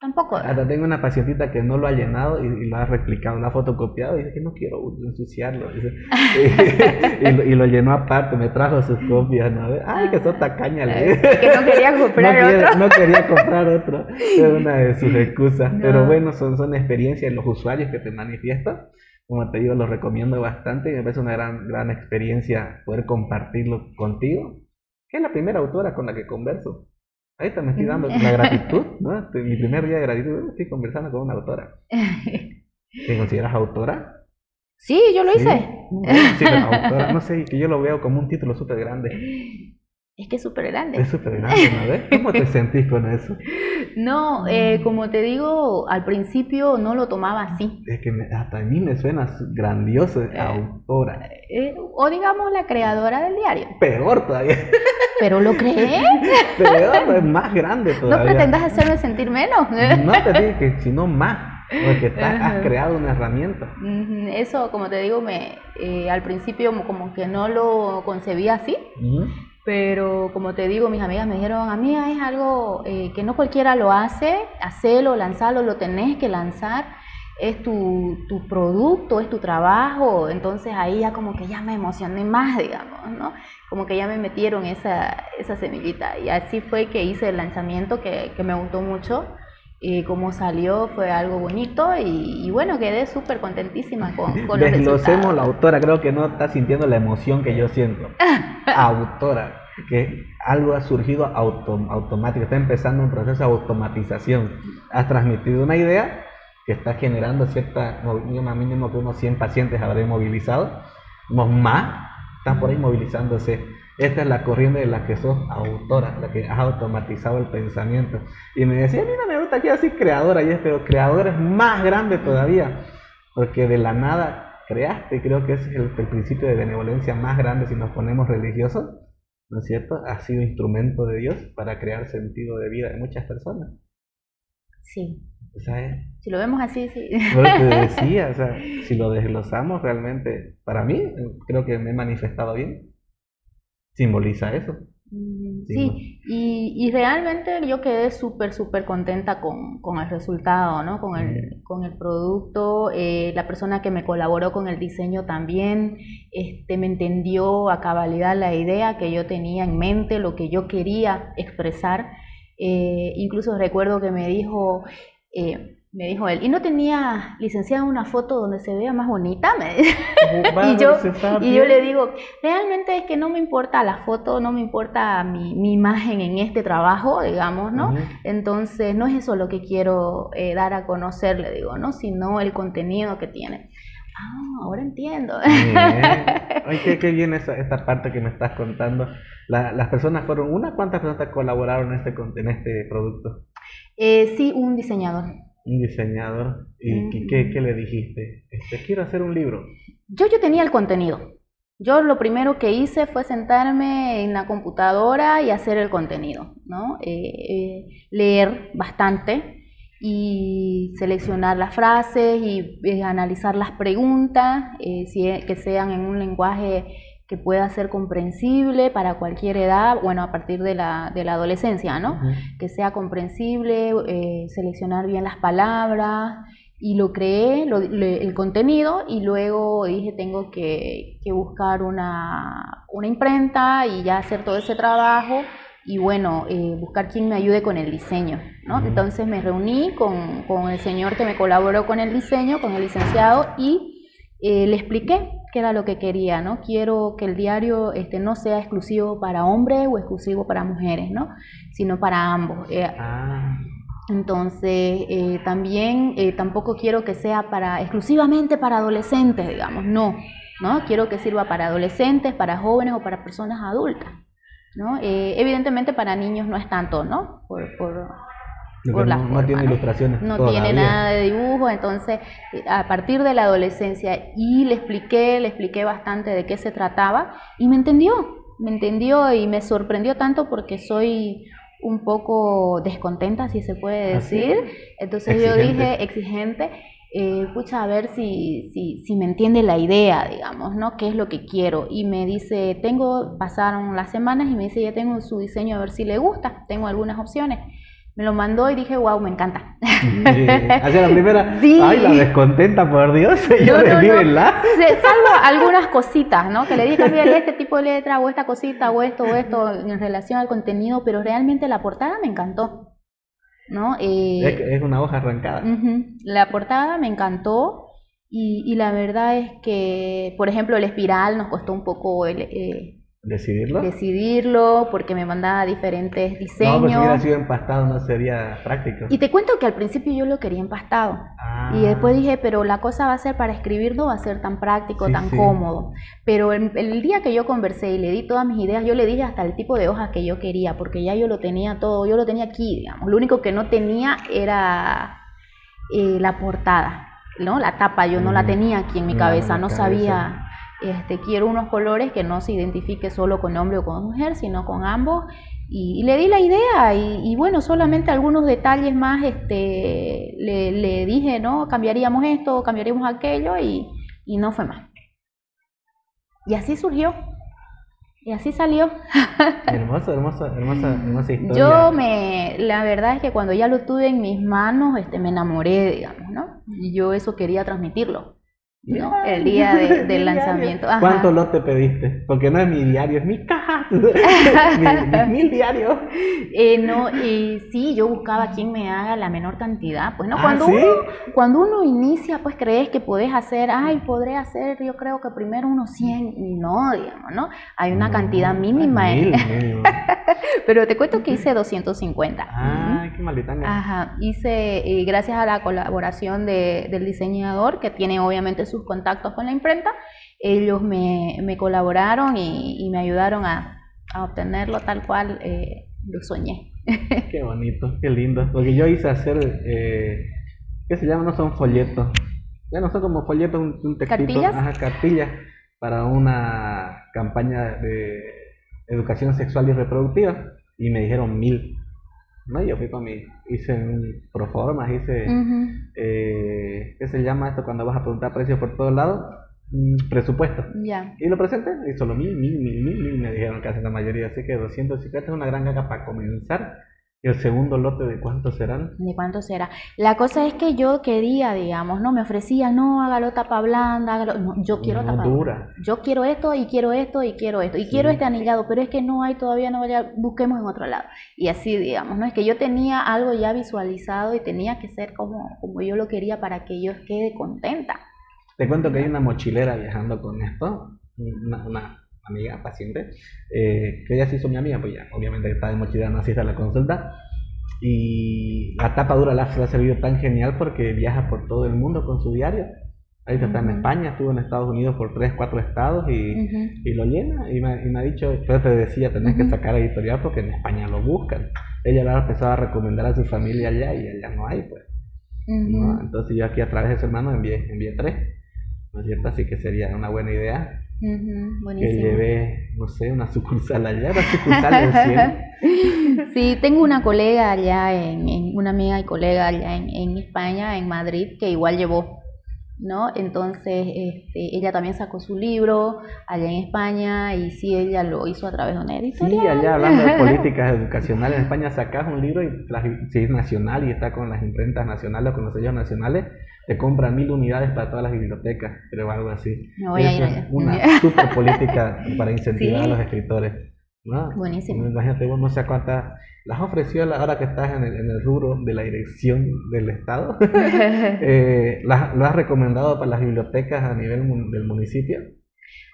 Tampoco. Hasta tengo una pacientita que no lo ha llenado y, lo ha replicado, lo ha fotocopiado y dice que no quiero ensuciarlo. (laughs) y, lo, llenó aparte, me trajo sus copias. ¿no? Ay, que son tacaña. que no quería comprar otro. no quería comprar otro. Es una de sus excusas. Pero bueno, son, son experiencias los usuarios que te manifiestan. Como te digo, lo recomiendo bastante y me parece una gran, gran experiencia poder compartirlo contigo. Que es la primera autora con la que converso. Ahí está, me estoy dando la (laughs) gratitud, ¿no? Este, mi primer día de gratitud, estoy conversando con una autora. ¿Te consideras autora? Sí, yo lo hice. Sí, pero autora, no sé, que yo lo veo como un título súper grande. Es que es súper grande. Es súper grande, ¿no? ¿Cómo te (laughs) sentís con eso? No, eh, como te digo, al principio no lo tomaba así. Es que hasta a mí me suena grandioso, eh, autora. Eh, o digamos la creadora del diario. Peor todavía. (laughs) ¿Pero lo crees? (laughs) Peor, es más grande todavía. No pretendas hacerme sentir menos. No te digo que sino más. Porque has creado una herramienta. Eso, como te digo, me al principio como que no lo concebía así. Pero como te digo, mis amigas me dijeron, a mí es algo eh, que no cualquiera lo hace, hacelo, lanzarlo, lo tenés que lanzar, es tu, tu, producto, es tu trabajo, entonces ahí ya como que ya me emocioné más, digamos, ¿no? Como que ya me metieron esa, esa semillita. Y así fue que hice el lanzamiento que, que me gustó mucho y como salió fue algo bonito y, bueno, quedé súper contentísima con, (laughs) con los Desglosemos la autora, creo que no está sintiendo la emoción que yo siento. (laughs) autora, que algo ha surgido automático, está empezando un proceso de automatización. Has transmitido una idea que está generando cierta, más mínimo que unos 100 pacientes habré movilizado, más están por ahí movilizándose esta es la corriente de la que sos autora, la que has automatizado el pensamiento. Y me decía, mira, me gusta que así creadora, y es, pero creadora es más grande todavía, porque de la nada creaste, creo que ese es el, principio de benevolencia más grande si nos ponemos religiosos, ¿no es cierto? Ha sido instrumento de Dios para crear sentido de vida de muchas personas. Sí. ¿Sabes? Si lo vemos así, sí. Lo que decía, o sea, (laughs) si lo desglosamos realmente, para mí, creo que me he manifestado bien simboliza eso. Mm, sí, y, y, realmente yo quedé súper, súper contenta con, con, el resultado, ¿no? Con el, con el producto. Eh, la persona que me colaboró con el diseño también este, me entendió a cabalidad la idea que yo tenía en mente, lo que yo quería expresar. Eh, incluso recuerdo que me dijo, eh, me dijo él, ¿y no tenía licenciada una foto donde se vea más bonita? (laughs) y, yo, y yo le digo, realmente es que no me importa la foto, no me importa mi, mi imagen en este trabajo, digamos, ¿no? Entonces, no es eso lo que quiero eh, dar a conocer, le digo, ¿no? Sino el contenido que tiene. Ah, ahora entiendo. (laughs) Ay, qué, qué, bien esa, esta parte que me estás contando. las personas fueron, ¿una cuántas personas colaboraron en este, en este producto? Eh, sí, un diseñador un diseñador y ¿qué, qué, le dijiste? Este, quiero hacer un libro. Yo, yo tenía el contenido. Yo lo primero que hice fue sentarme en la computadora y hacer el contenido, ¿no? Eh, eh, leer bastante y seleccionar las frases y eh, analizar las preguntas, si, que sean en un lenguaje que pueda ser comprensible para cualquier edad, bueno, a partir de la, de la adolescencia, ¿no? Que sea comprensible, eh, seleccionar bien las palabras y lo creé, el contenido y luego dije tengo que, que buscar una, una, imprenta y ya hacer todo ese trabajo y bueno, eh, buscar quien me ayude con el diseño, ¿no? Entonces me reuní con, con, el señor que me colaboró con el diseño, con el licenciado y eh, le expliqué qué era lo que quería, ¿no? Quiero que el diario este, no sea exclusivo para hombres o exclusivo para mujeres, ¿no? Sino para ambos. Eh, ah. Entonces, eh, también eh, tampoco quiero que sea para exclusivamente para adolescentes, digamos, no, ¿no? Quiero que sirva para adolescentes, para jóvenes o para personas adultas, ¿no? evidentemente para niños no es tanto, ¿no? Por, por, no, tiene ilustraciones. No tiene nada de dibujo, entonces a partir de la adolescencia y le expliqué, le expliqué bastante de qué se trataba y me entendió, me entendió y me sorprendió tanto porque soy un poco descontenta, si se puede ¿Ah, decir. Entonces yo dije, exigente, eh, a ver si, si, si, me entiende la idea, digamos, ¿no? ¿Qué es lo que quiero? Y me dice, tengo, pasaron las semanas y me dice, ya tengo su diseño a ver si le gusta, tengo algunas opciones me lo mandó y dije, wow, me encanta. Hacia la primera, (laughs) sí. ay, la descontenta, por Dios, yo no, (laughs) salvo algunas cositas, ¿no? Que le dije, cambiarle este tipo de letra o esta cosita o esto o esto en relación al contenido, pero realmente la portada me encantó, ¿no? Eh, es, una hoja arrancada. La portada me encantó y, y, la verdad es que, por ejemplo, el espiral nos costó un poco el... Eh, ¿Decidirlo? Decidirlo, porque me mandaba diferentes diseños. No, pues si hubiera sido empastado no sería práctico. Y te cuento que al principio yo lo quería empastado. Ah. Y después dije, pero la cosa va a ser para escribir, no va a ser tan práctico, tan cómodo. Pero el, el, día que yo conversé y le di todas mis ideas, yo le dije hasta el tipo de hojas que yo quería, porque ya yo lo tenía todo, yo lo tenía aquí, digamos. Lo único que no tenía era eh, la portada, ¿no? La tapa, yo no la mm. tenía aquí en mi cabeza, no sabía este, quiero unos colores que no se identifique solo con hombre o con mujer, sino con ambos. Y, le di la idea y, bueno, solamente algunos detalles más este, le, dije, ¿no? Cambiaríamos esto, cambiaríamos aquello y, no fue más. Y así surgió. Y así salió. (laughs) hermosa, hermosa, hermosa, hermosa historia. Yo me, la verdad es que cuando ya lo tuve en mis manos, este, me enamoré, digamos, ¿no? Y yo eso quería transmitirlo. ¿No? El día del lanzamiento. ¿Cuánto lote pediste? Porque no es mi diario, es mi caja, (laughs) mil diarios. (laughs) Eh, no, y sí, yo buscaba quien me haga la menor cantidad. Pues no, ah, cuando, uno, cuando uno inicia, pues crees que puedes hacer, ay, podré hacer, yo creo que primero unos 100, y no, digamos, ¿no? Hay una cantidad mínima. (laughs) Pero te cuento que hice 250. Ah, qué maldita. Ajá, hice, y gracias a la colaboración de, del diseñador, que tiene obviamente sus contactos con la imprenta, ellos me, me colaboraron y, me ayudaron a, a, obtenerlo tal cual eh, lo soñé. (laughs) Qué bonito, qué lindo. Porque yo hice hacer, eh, ¿qué se llama? No son folletos. Ya no son como folletos, un, un textito. ¿Cartillas? Ajá, cartillas para una campaña de educación sexual y reproductiva. Y me dijeron mil. No, yo fui con mi, hice un proforma, hice, eh, ¿qué se llama esto cuando vas a preguntar precios por todos lados? mm, presupuesto. Ya. Y lo presenté y solo mil, mil, mil, mil, mil me dijeron casi la mayoría. Así que 250 es una gran ganga para comenzar. ¿Y el segundo lote de cuántos serán? ¿De cuánto será? La cosa es que yo quería, digamos, no me ofrecía, no, hágalo tapa blanda, hágalo. No, yo quiero No tapa dura. Yo quiero esto y quiero esto y quiero esto y Sí. quiero este anillado, pero es que no hay todavía, no vaya, busquemos en otro lado. Y así, digamos, ¿no? Es que yo tenía algo ya visualizado y tenía que ser como, como yo lo quería para que yo quede contenta. Te cuento que hay una mochilera viajando con esto, una, una amiga, paciente, eh, que ella se hizo mi amiga, pues ya, obviamente está de mochilera, no asiste a la consulta. Y la tapa dura la ha servido tan genial porque viaja por todo el mundo con su diario. Ahorita está en. España, estuvo en Estados Unidos por 3, 4 estados y, y lo llena. Y me, y me ha dicho, yo te decía, tenés que sacar editorial porque en España lo buscan. Ella lo ha empezado a recomendar a su familia allá y allá no hay, pues. Entonces yo aquí a través de su hermano envié, envié tres, ¿no es cierto? Así que sería una buena idea Ujú, que lleve, no sé, una sucursal allá, una sucursal del. (laughs) Sí, tengo una colega allá, en, en- una amiga y colega allá en, en España, en Madrid, que igual llevó, ¿no? Entonces, este, ella también sacó su libro allá en España y sí, ella lo hizo a través de una Sí, editorial. allá hablando de (laughs) políticas educacionales en España, sacas un libro y si es nacional y está con las imprentas nacionales o con los sellos nacionales, te compran mil unidades para todas las bibliotecas, creo algo así. Me voy a ir es una (laughs) super política para incentivar Sí. a los escritores. ¿no? Buenísimo. Imagínate, vos no sé cuántas las ofreció a la hora que estás en el, en el rubro de la dirección del Estado. (laughs) (laughs) Eh, ¿las- ¿Lo has recomendado para las bibliotecas a nivel mun- del municipio?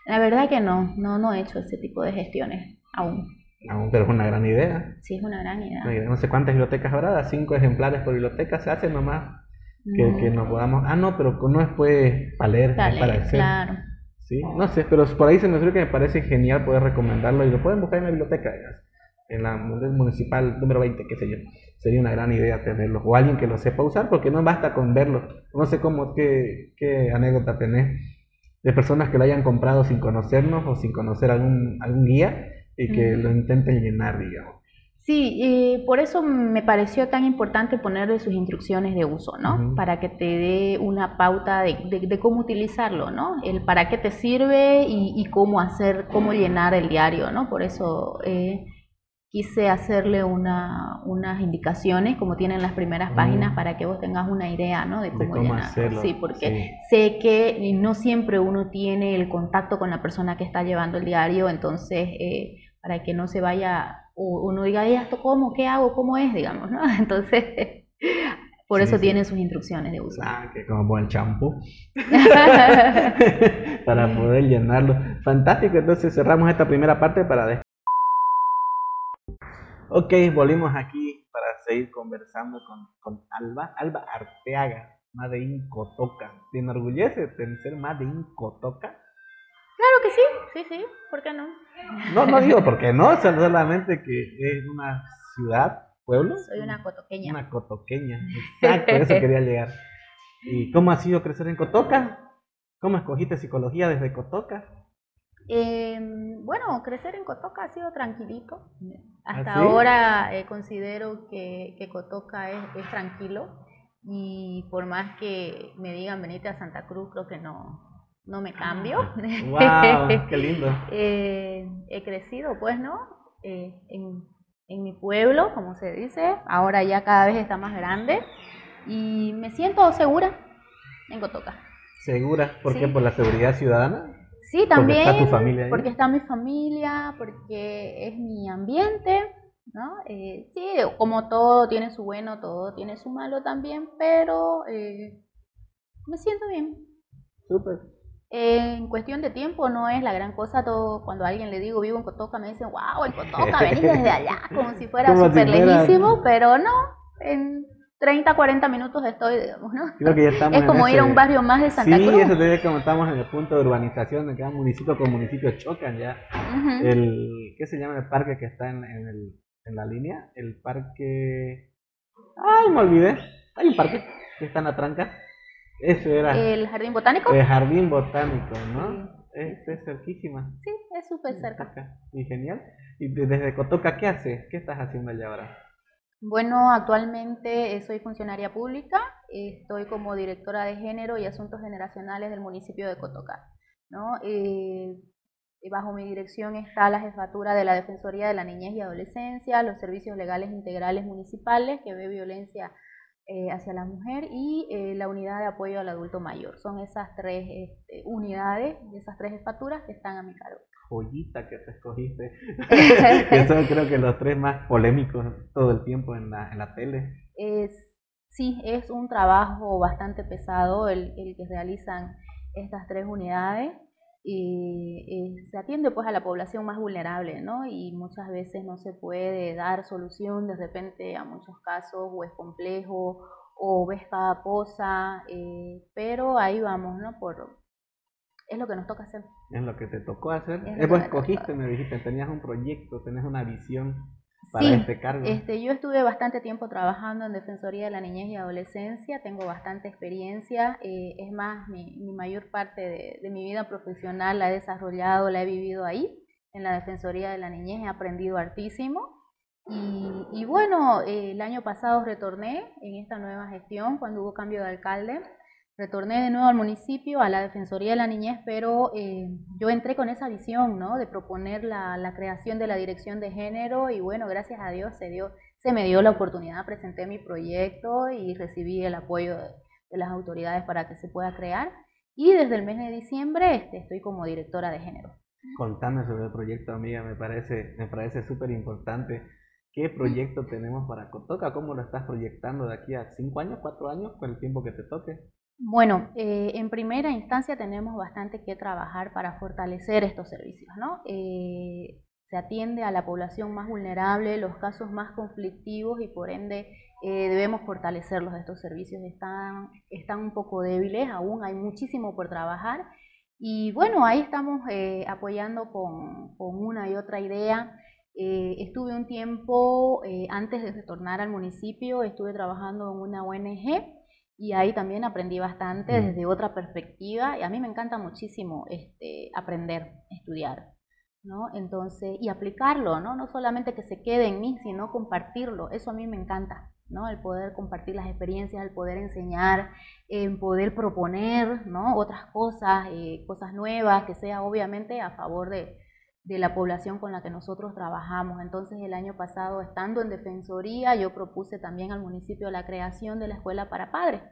La verdad que no, no, no he hecho ese tipo de gestiones aún. Aún, pero es una gran idea. Sí, es una gran idea. No no sé cuántas bibliotecas habrá, cinco ejemplares por biblioteca se hace nomás que, que nos podamos. Ah, no, pero no es pues para leer, es dale, para hacer. claro. Sí, no sé, pero por ahí se me ocurre que me parece genial poder recomendarlo y lo pueden buscar en la biblioteca, en la mun- municipal número 20, qué sé yo. Sería una gran idea tenerlo, o alguien que lo sepa usar, porque no basta con verlo. No sé cómo, qué, qué anécdota tenés de personas que lo hayan comprado sin conocernos o sin conocer algún, algún guía y que lo intenten llenar, digamos. Sí, eh, por eso me pareció tan importante ponerle sus instrucciones de uso, ¿no? Para que te dé una pauta de, de- de cómo utilizarlo, ¿no? El para qué te sirve y, y cómo hacer, cómo llenar el diario, ¿no? Por eso eh, quise hacerle una, unas indicaciones, como tienen las primeras Mm. páginas, para que vos tengas una idea, ¿no? De De cómo, hacerlo, Sí, porque sí. sé que no siempre uno tiene el contacto con la persona que está llevando el diario, entonces eh, para que no se vaya uno diga, "Ey, ¿esto cómo? ¿Qué hago? ¿Cómo es? Digamos, ¿no? (laughs) Entonces, (laughs) por Sí, eso sí. tiene sus instrucciones de uso. Ah, que como buen champú. (laughs) para poder llenarlo. Fantástico, entonces cerramos esta primera parte para... des- Ok, volvimos aquí para seguir conversando con, con Alba. Alba Arteaga, Made in Cotoca. ¿Te enorgullece de ser Made in Cotoca? Claro que sí, sí, sí, ¿por qué no? No, no digo porque no, solamente que es una ciudad, pueblo. Soy una cotoqueña. Una cotoqueña. Exacto, eso quería llegar. ¿Y cómo ha sido crecer en Cotoca? ¿Cómo escogiste psicología desde Cotoca? Eh, bueno, crecer en Cotoca ha sido tranquilito. Hasta ¿Ah, sí? ahora eh, considero que, que Cotoca es, es tranquilo y por más que me digan venite a Santa Cruz, creo que no, no me cambio. ¡Wow! (laughs) ¡Qué lindo! Eh, he crecido, pues, ¿no? Eh, en, en mi pueblo, como se dice, ahora ya cada vez está más grande y me siento segura en Cotoca. ¿Segura? ¿Por Sí. qué? ¿Por la seguridad ciudadana? Sí, también. está tu familia ahí. Porque está mi familia, porque es mi ambiente, ¿no? Eh, sí, como todo tiene su bueno, todo tiene su malo también, pero eh, me siento bien. Súper. En cuestión de tiempo no es la gran cosa, todo cuando a alguien le digo vivo en Cotoca me dicen, wow, en Cotoca, (laughs) venís desde allá, como si fuera súper lejísimo, pero no, en 30, 40 minutos estoy, digamos, ¿no? Creo que ya (laughs) estamos Es como ir a un barrio más de Santa sí, Cruz. eso te como estamos en el punto de urbanización, en cada municipio con municipio chocan ya. El, ¿Qué se llama el parque que está en, en el, en la línea? El parque... ¡Ay, me olvidé! Hay un parque que está en la tranca. Ese era El jardín botánico, el jardín botánico, ¿no? Es, es cerquísima. sí, es súper cerca. Y genial. ¿Y de- desde Cotoca qué haces? ¿Qué estás haciendo allá ahora? Bueno, actualmente eh, soy funcionaria pública, estoy como directora de género y asuntos generacionales del municipio de Cotoca. ¿no? Eh, bajo mi dirección está la jefatura de la Defensoría de la Niñez y Adolescencia, los servicios legales integrales municipales que ve violencia eh, hacia la mujer y eh, la unidad de apoyo al adulto mayor. Son esas tres este, unidades, esas tres jefaturas que están a mi cargo. Joyita que te escogiste. (laughs) son creo que los tres más polémicos todo el tiempo en la, en la tele. Es, sí, es un trabajo bastante pesado el, el que realizan estas tres unidades y se atiende pues a la población más vulnerable, ¿no? Y muchas veces no se puede dar solución de repente a muchos casos o es complejo o ves cada cosa, eh, pero ahí vamos, ¿no? Por, es lo que nos toca hacer. Es lo que te tocó hacer. Es, pues escogiste, me dijiste, tenías un proyecto, tenías una visión para este cargo? Este, yo estuve bastante tiempo trabajando en Defensoría de la Niñez y Adolescencia, tengo bastante experiencia, eh, es más, mi, mayor parte de, mi vida profesional la he desarrollado, la he vivido ahí, en la Defensoría de la Niñez, he aprendido hartísimo. Y, bueno, eh, el año pasado retorné en esta nueva gestión cuando hubo cambio de alcalde retorné de nuevo al municipio, a la Defensoría de la Niñez, pero eh, yo entré con esa visión, ¿no? De proponer la, creación de la Dirección de Género y bueno, gracias a Dios se, dio, se me dio la oportunidad, presenté mi proyecto y recibí el apoyo de, las autoridades para que se pueda crear. Y desde el mes de diciembre este, estoy como directora de género. Contame sobre el proyecto, amiga, me parece me parece súper importante. ¿Qué proyecto tenemos para Cotoca? ¿Cómo lo estás proyectando de aquí a cinco años, cuatro años, con el tiempo que te toque? Bueno, eh, en primera instancia tenemos bastante que trabajar para fortalecer estos servicios, ¿no? Eh, se atiende a la población más vulnerable, los casos más conflictivos y por ende eh, debemos fortalecerlos. Estos servicios están, están un poco débiles, aún hay muchísimo por trabajar y bueno, ahí estamos apoyando con, con, una y otra idea. estuve un tiempo, antes de retornar al municipio, estuve trabajando en una ONG y ahí también aprendí bastante mm. desde otra perspectiva y a mí me encanta muchísimo este, aprender, estudiar, ¿no? Entonces, y aplicarlo, ¿no? No solamente que se quede en mí, sino compartirlo, eso a mí me encanta, ¿no? El poder compartir las experiencias, el poder enseñar, el poder proponer, ¿no? Otras cosas, eh, cosas nuevas, que sea obviamente a favor de, de la población con la que nosotros trabajamos. Entonces el año pasado, estando en Defensoría, yo propuse también al municipio la creación de la escuela para padres,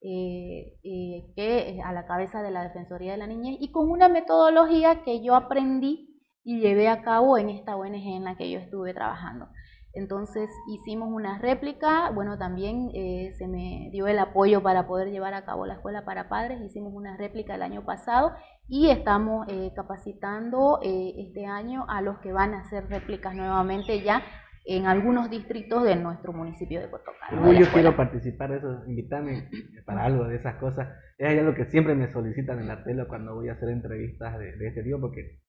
eh, eh, que a la cabeza de la Defensoría de la Niñez, y con una metodología que yo aprendí y llevé a cabo en esta ONG en la que yo estuve trabajando. Entonces hicimos una réplica, bueno, también eh, se me dio el apoyo para poder llevar a cabo la escuela para padres, hicimos una réplica el año pasado y estamos eh, capacitando eh, este año a los que van a hacer réplicas nuevamente ya en algunos distritos de nuestro municipio de Cotoca. yo quiero participar de eso, invitarme para algo de esas cosas. Es algo que siempre me solicitan en la tele cuando voy a hacer entrevistas de, este tipo, porque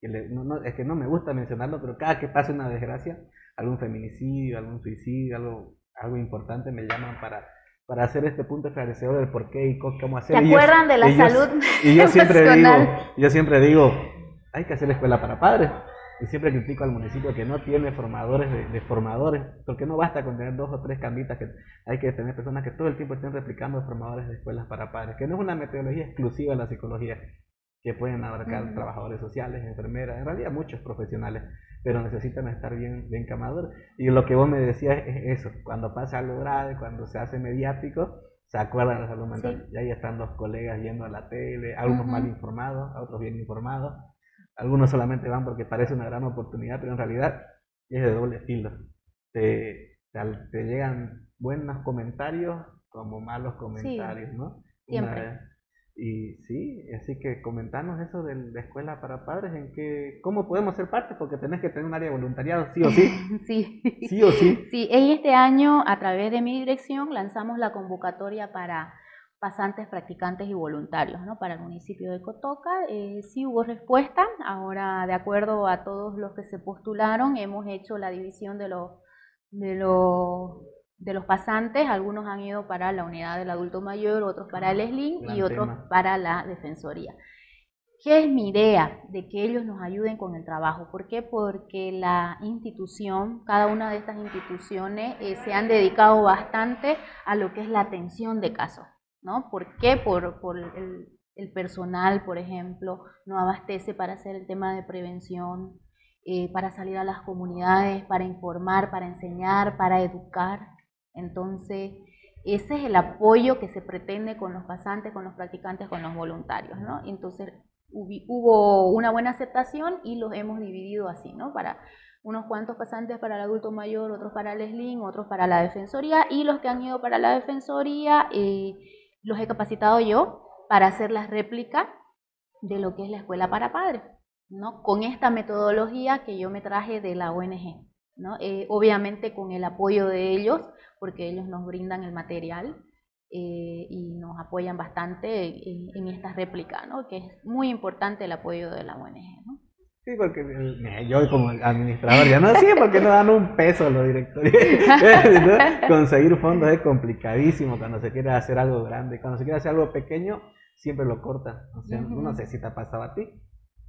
es que no me gusta mencionarlo, pero cada que pase una desgracia, algún feminicidio, algún suicidio, algo, algo importante, me llaman para, para hacer este punto esclarecedor del por qué y cómo hacer. ¿Se acuerdan de la salud? Y yo siempre digo, yo siempre digo, hay que hacer escuela para padres. Y siempre critico al municipio que no tiene formadores de, formadores, porque no basta con tener dos o tres camitas, que hay que tener personas que todo el tiempo estén replicando formadores de escuelas para padres, que no es una metodología exclusiva de la psicología, que pueden abarcar trabajadores sociales, enfermeras, en realidad muchos profesionales, pero necesitan estar bien, bien camados. Y lo que vos me decías es eso, cuando pasa algo grave, cuando se hace mediático, se acuerdan de la salud mental. Y ahí están los colegas yendo a la tele, algunos mal informados, otros bien informados, algunos solamente van porque parece una gran oportunidad, pero en realidad es de doble filo. Te, te, llegan buenos comentarios como malos comentarios, ¿no? Siempre. Y sí, así que comentarnos eso de la escuela para padres, en que, cómo podemos ser parte, porque tenés que tener un área de voluntariado, sí o sí. (laughs) sí. Sí o sí. Sí, en este año, a través de mi dirección, lanzamos la convocatoria para pasantes, practicantes y voluntarios, ¿no? Para el municipio de Cotoca. Eh, sí hubo respuesta. Ahora, de acuerdo a todos los que se postularon, hemos hecho la división de los de los de los pasantes, algunos han ido para la unidad del adulto mayor, otros para el SLIN y otros para la defensoría. ¿Qué es mi idea? De que ellos nos ayuden con el trabajo. ¿Por qué? Porque la institución, cada una de estas instituciones eh, se han dedicado bastante a lo que es la atención de casos. ¿no? ¿Por qué? Por, por el, el personal, por ejemplo, no abastece para hacer el tema de prevención, eh, para salir a las comunidades, para informar, para enseñar, para educar. Entonces, ese es el apoyo que se pretende con los pasantes, con los practicantes, con los voluntarios, ¿no? Entonces, hubo una buena aceptación y los hemos dividido así, ¿no? Para unos cuantos pasantes para el adulto mayor, otros para el SLIN, otros para la defensoría y los que han ido para la defensoría eh, los he capacitado yo para hacer la réplica de lo que es la escuela para padres, ¿no? Con esta metodología que yo me traje de la ONG, ¿no? Eh, obviamente con el apoyo de ellos, porque ellos nos brindan el material eh, y nos apoyan bastante en, en, esta réplica, ¿no? Que es muy importante el apoyo de la ONG, ¿no? Sí, porque yo como administrador ya no sé porque no dan un peso los directores. (laughs) Conseguir fondos es complicadísimo cuando se quiere hacer algo grande. Cuando se quiere hacer algo pequeño, siempre lo corta. O sea, no sé si te ha pasado a ti.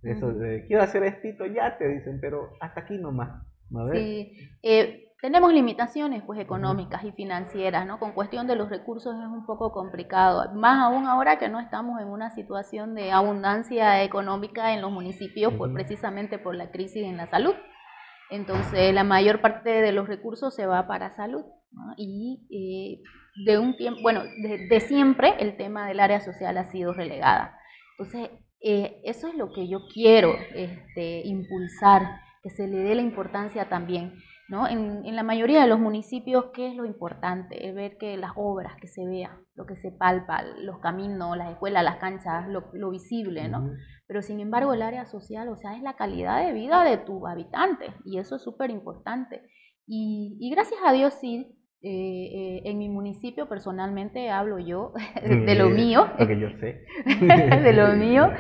Eso de, quiero hacer esto, ya te dicen, pero hasta aquí nomás. ¿No Sí. Eh, tenemos limitaciones pues económicas y financieras, ¿no? Con cuestión de los recursos es un poco complicado, más aún ahora que no estamos en una situación de abundancia económica en los municipios, pues precisamente por la crisis en la salud. Entonces, la mayor parte de los recursos se va para salud, ¿no? Y eh, de un tiempo, bueno, de, siempre el tema del área social ha sido relegada. Entonces, eh, eso es lo que yo quiero este, impulsar, que se le dé la importancia también ¿no? En, en, la mayoría de los municipios, ¿qué es lo importante? Es ver que las obras, que se vea, lo que se palpa, los caminos, las escuelas, las canchas, lo, visible, ¿no? Pero sin embargo el área social, o sea, es la calidad de vida de tus habitantes y eso es súper importante. Y, y, gracias a Dios sí, eh, eh, en mi municipio personalmente hablo yo (laughs) (laughs) (laughs) de lo mío. Porque yo sé. de lo mío,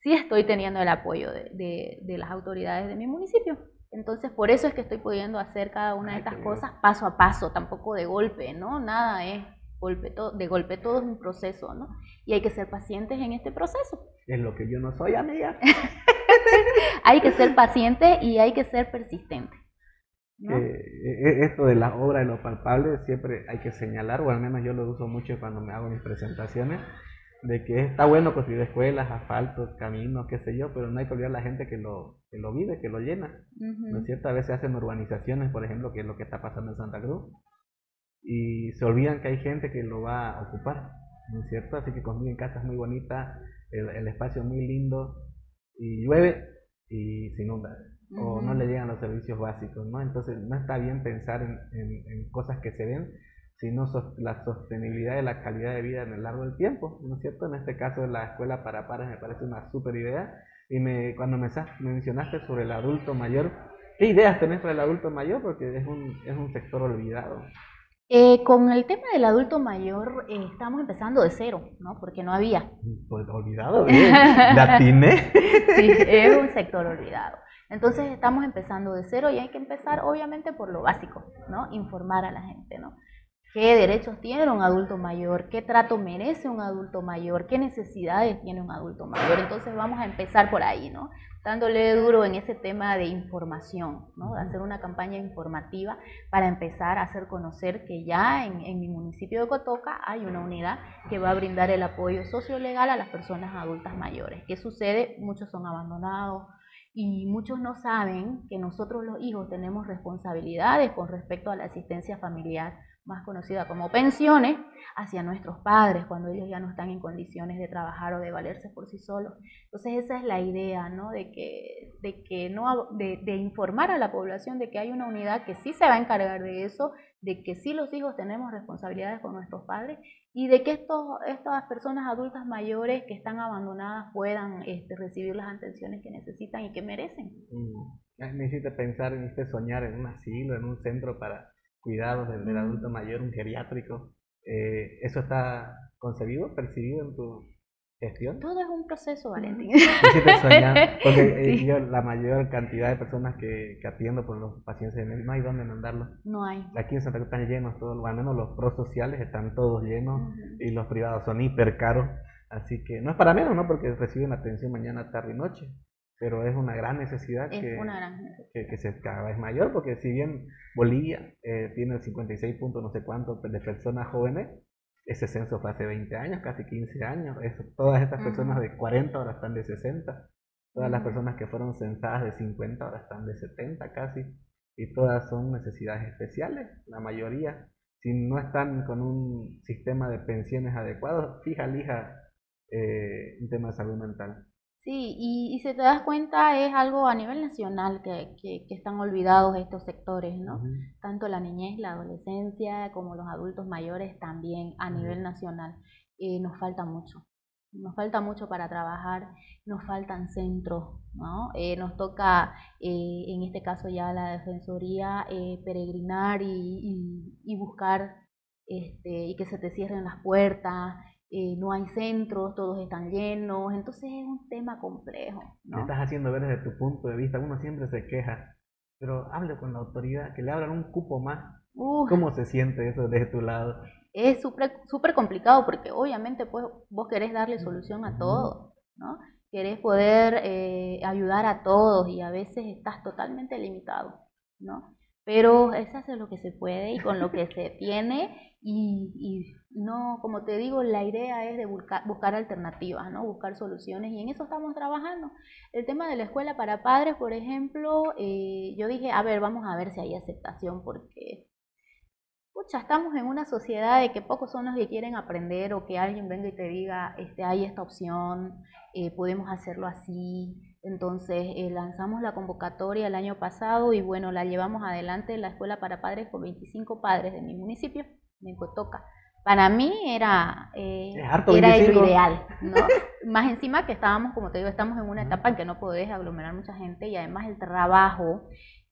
sí estoy teniendo el apoyo de, de, de las autoridades de mi municipio. Entonces, por eso es que estoy pudiendo hacer cada una de estas cosas paso a paso, tampoco de golpe, ¿no? Nada es golpe, de golpe, todo es un proceso, ¿no? Y hay que ser pacientes en este proceso. Es lo que yo no soy, amiga. (laughs) hay que ser paciente y hay que ser persistente. ¿no? Eh, eh, esto de la obra de lo palpable siempre hay que señalar, o al menos yo lo uso mucho cuando me hago mis presentaciones, de que está bueno construir escuelas, asfaltos, caminos, qué sé yo, pero no hay que olvidar a la gente que lo, que lo vive, que lo llena. ¿No es cierto? A veces hacen urbanizaciones, por ejemplo, que es lo que está pasando en Santa Cruz, y se olvidan que hay gente que lo va a ocupar, ¿no es cierto? Así que construyen casas muy bonitas, el, el espacio muy lindo, y llueve y se inunda, o no le llegan los servicios básicos, ¿no? Entonces no está bien pensar en, en, en cosas que se ven, sino la sostenibilidad de la calidad de vida en el largo del tiempo, ¿no es cierto? En este caso la escuela para pares me parece una súper idea y me, cuando me, mencionaste sobre el adulto mayor, ¿qué ideas tenés para el adulto mayor? Porque es un, es un sector olvidado. Eh, con el tema del adulto mayor eh, estamos empezando de cero, ¿no? Porque no había. Pues olvidado, ¿La tiene? (laughs) sí, es un sector olvidado. Entonces estamos empezando de cero y hay que empezar obviamente por lo básico, ¿no? Informar a la gente, ¿no? Qué derechos tiene un adulto mayor, qué trato merece un adulto mayor, qué necesidades tiene un adulto mayor. Entonces vamos a empezar por ahí, ¿no? Dándole duro en ese tema de información, ¿no? De hacer una campaña informativa para empezar a hacer conocer que ya en, en mi municipio de Cotoca hay una unidad que va a brindar el apoyo sociolegal a las personas adultas mayores. ¿Qué sucede? Muchos son abandonados, y muchos no saben que nosotros los hijos tenemos responsabilidades con respecto a la asistencia familiar más conocida como pensiones, hacia nuestros padres cuando ellos ya no están en condiciones de trabajar o de valerse por sí solos. Entonces esa es la idea, ¿no? De que, de que no, de, de, informar a la población de que hay una unidad que sí se va a encargar de eso, de que sí los hijos tenemos responsabilidades con nuestros padres y de que estos, estas personas adultas mayores que están abandonadas puedan este, recibir las atenciones que necesitan y que merecen. Mm. Hiciste pensar, hiciste soñar en un asilo, en un centro para cuidados del, del adulto mayor, un geriátrico. Eh, ¿Eso está concebido, percibido en tu gestión? Todo es un proceso, Valentín. porque eh, yo la mayor cantidad de personas que, que atiendo por los pacientes no hay dónde mandarlos. No hay. Aquí en Santa Cruz están llenos todos, al menos los prosociales están todos llenos y los privados son hiper caros. Así que no es para menos, ¿no? Porque reciben atención mañana, tarde y noche pero es una gran necesidad, que, Que, se cada vez mayor, porque si bien Bolivia eh, tiene el 56 puntos no sé cuánto de personas jóvenes, ese censo fue hace 20 años, casi 15 años. Eso, todas estas personas de 40 ahora están de 60. Todas las personas que fueron censadas de 50 ahora están de 70 casi. Y todas son necesidades especiales, la mayoría. Si no están con un sistema de pensiones adecuado, fija, lija eh, un tema de salud mental. Sí, y, y si te das cuenta es algo a nivel nacional que, que, que están olvidados estos sectores, ¿no? Tanto la niñez, la adolescencia, como los adultos mayores también a nivel nacional. Eh, nos falta mucho. Nos falta mucho para trabajar, nos faltan centros, ¿no? Eh, nos toca, eh, en este caso ya la Defensoría, eh, peregrinar y, y- y buscar este, y que se te cierren las puertas, eh, no hay centros, todos están llenos, entonces es un tema complejo, Me ¿no? estás haciendo ver desde tu punto de vista, uno siempre se queja, pero hable con la autoridad, que le abran un cupo más. ¿Cómo se siente eso desde tu lado? es súper complicado porque obviamente pues vos querés darle solución a todo, ¿no? Querés poder eh, ayudar a todos y a veces estás totalmente limitado, ¿no? Pero es lo que se puede y con lo que se tiene y, y no, como te digo, la idea es de buscar, buscar alternativas, ¿no? Buscar soluciones y en eso estamos trabajando. El tema de la escuela para padres, por ejemplo, eh, yo dije, a ver, vamos a ver si hay aceptación porque Pucha, estamos en una sociedad de que pocos son los que quieren aprender o que alguien venga y te diga, este, hay esta opción, eh, podemos hacerlo así. Entonces eh, lanzamos la convocatoria el año pasado y bueno, la llevamos adelante en la escuela para padres con 25 padres de mi municipio, de Cotoca. Para mí era, eh, era 25. lo ideal, ¿no? (laughs) Más encima que estábamos, como te digo, estamos en una etapa en que no podés aglomerar mucha gente y además el trabajo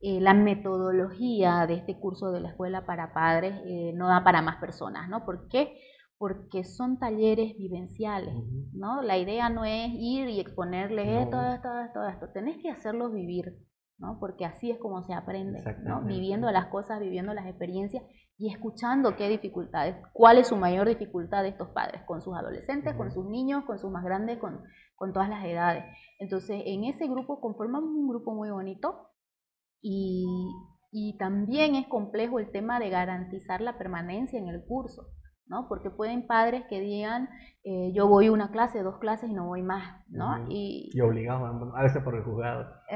eh, la metodología de este curso de la escuela para padres eh, no da para más personas, ¿no? ¿Por qué? Porque son talleres vivenciales. ¿no? La idea no es ir y exponerles No. esto, esto, esto, esto. Tenés que hacerlos vivir, ¿no? Porque así es como se aprende, ¿no? Viviendo las cosas, viviendo las experiencias y escuchando qué dificultades, cuál es su mayor dificultad de estos padres, con sus adolescentes, con sus niños, con sus más grandes, con, con todas las edades. Entonces, en ese grupo conformamos un grupo muy bonito y, y también es complejo el tema de garantizar la permanencia en el curso, ¿no? Porque pueden padres que digan, eh, yo voy una clase, dos clases y no voy más, ¿no? Y Y obligado, a veces por el juzgado. (laughs)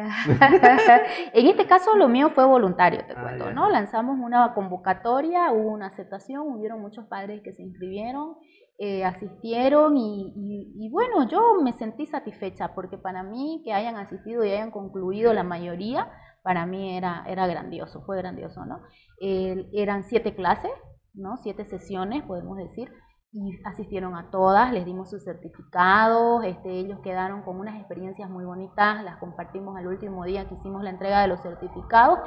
en este caso lo mío fue voluntario, te Ah, cuento, ya. ¿no? Lanzamos una convocatoria, hubo una aceptación, hubieron muchos padres que se inscribieron, eh, asistieron y, y- y bueno, yo me sentí satisfecha porque para mí que hayan asistido y hayan concluido la mayoría, para mí era, era grandioso, fue grandioso, ¿no? Eran siete clases, ¿no? Siete sesiones, podemos decir, y asistieron a todas, les dimos sus certificados, este, ellos quedaron con unas experiencias muy bonitas, las compartimos al último día que hicimos la entrega de los certificados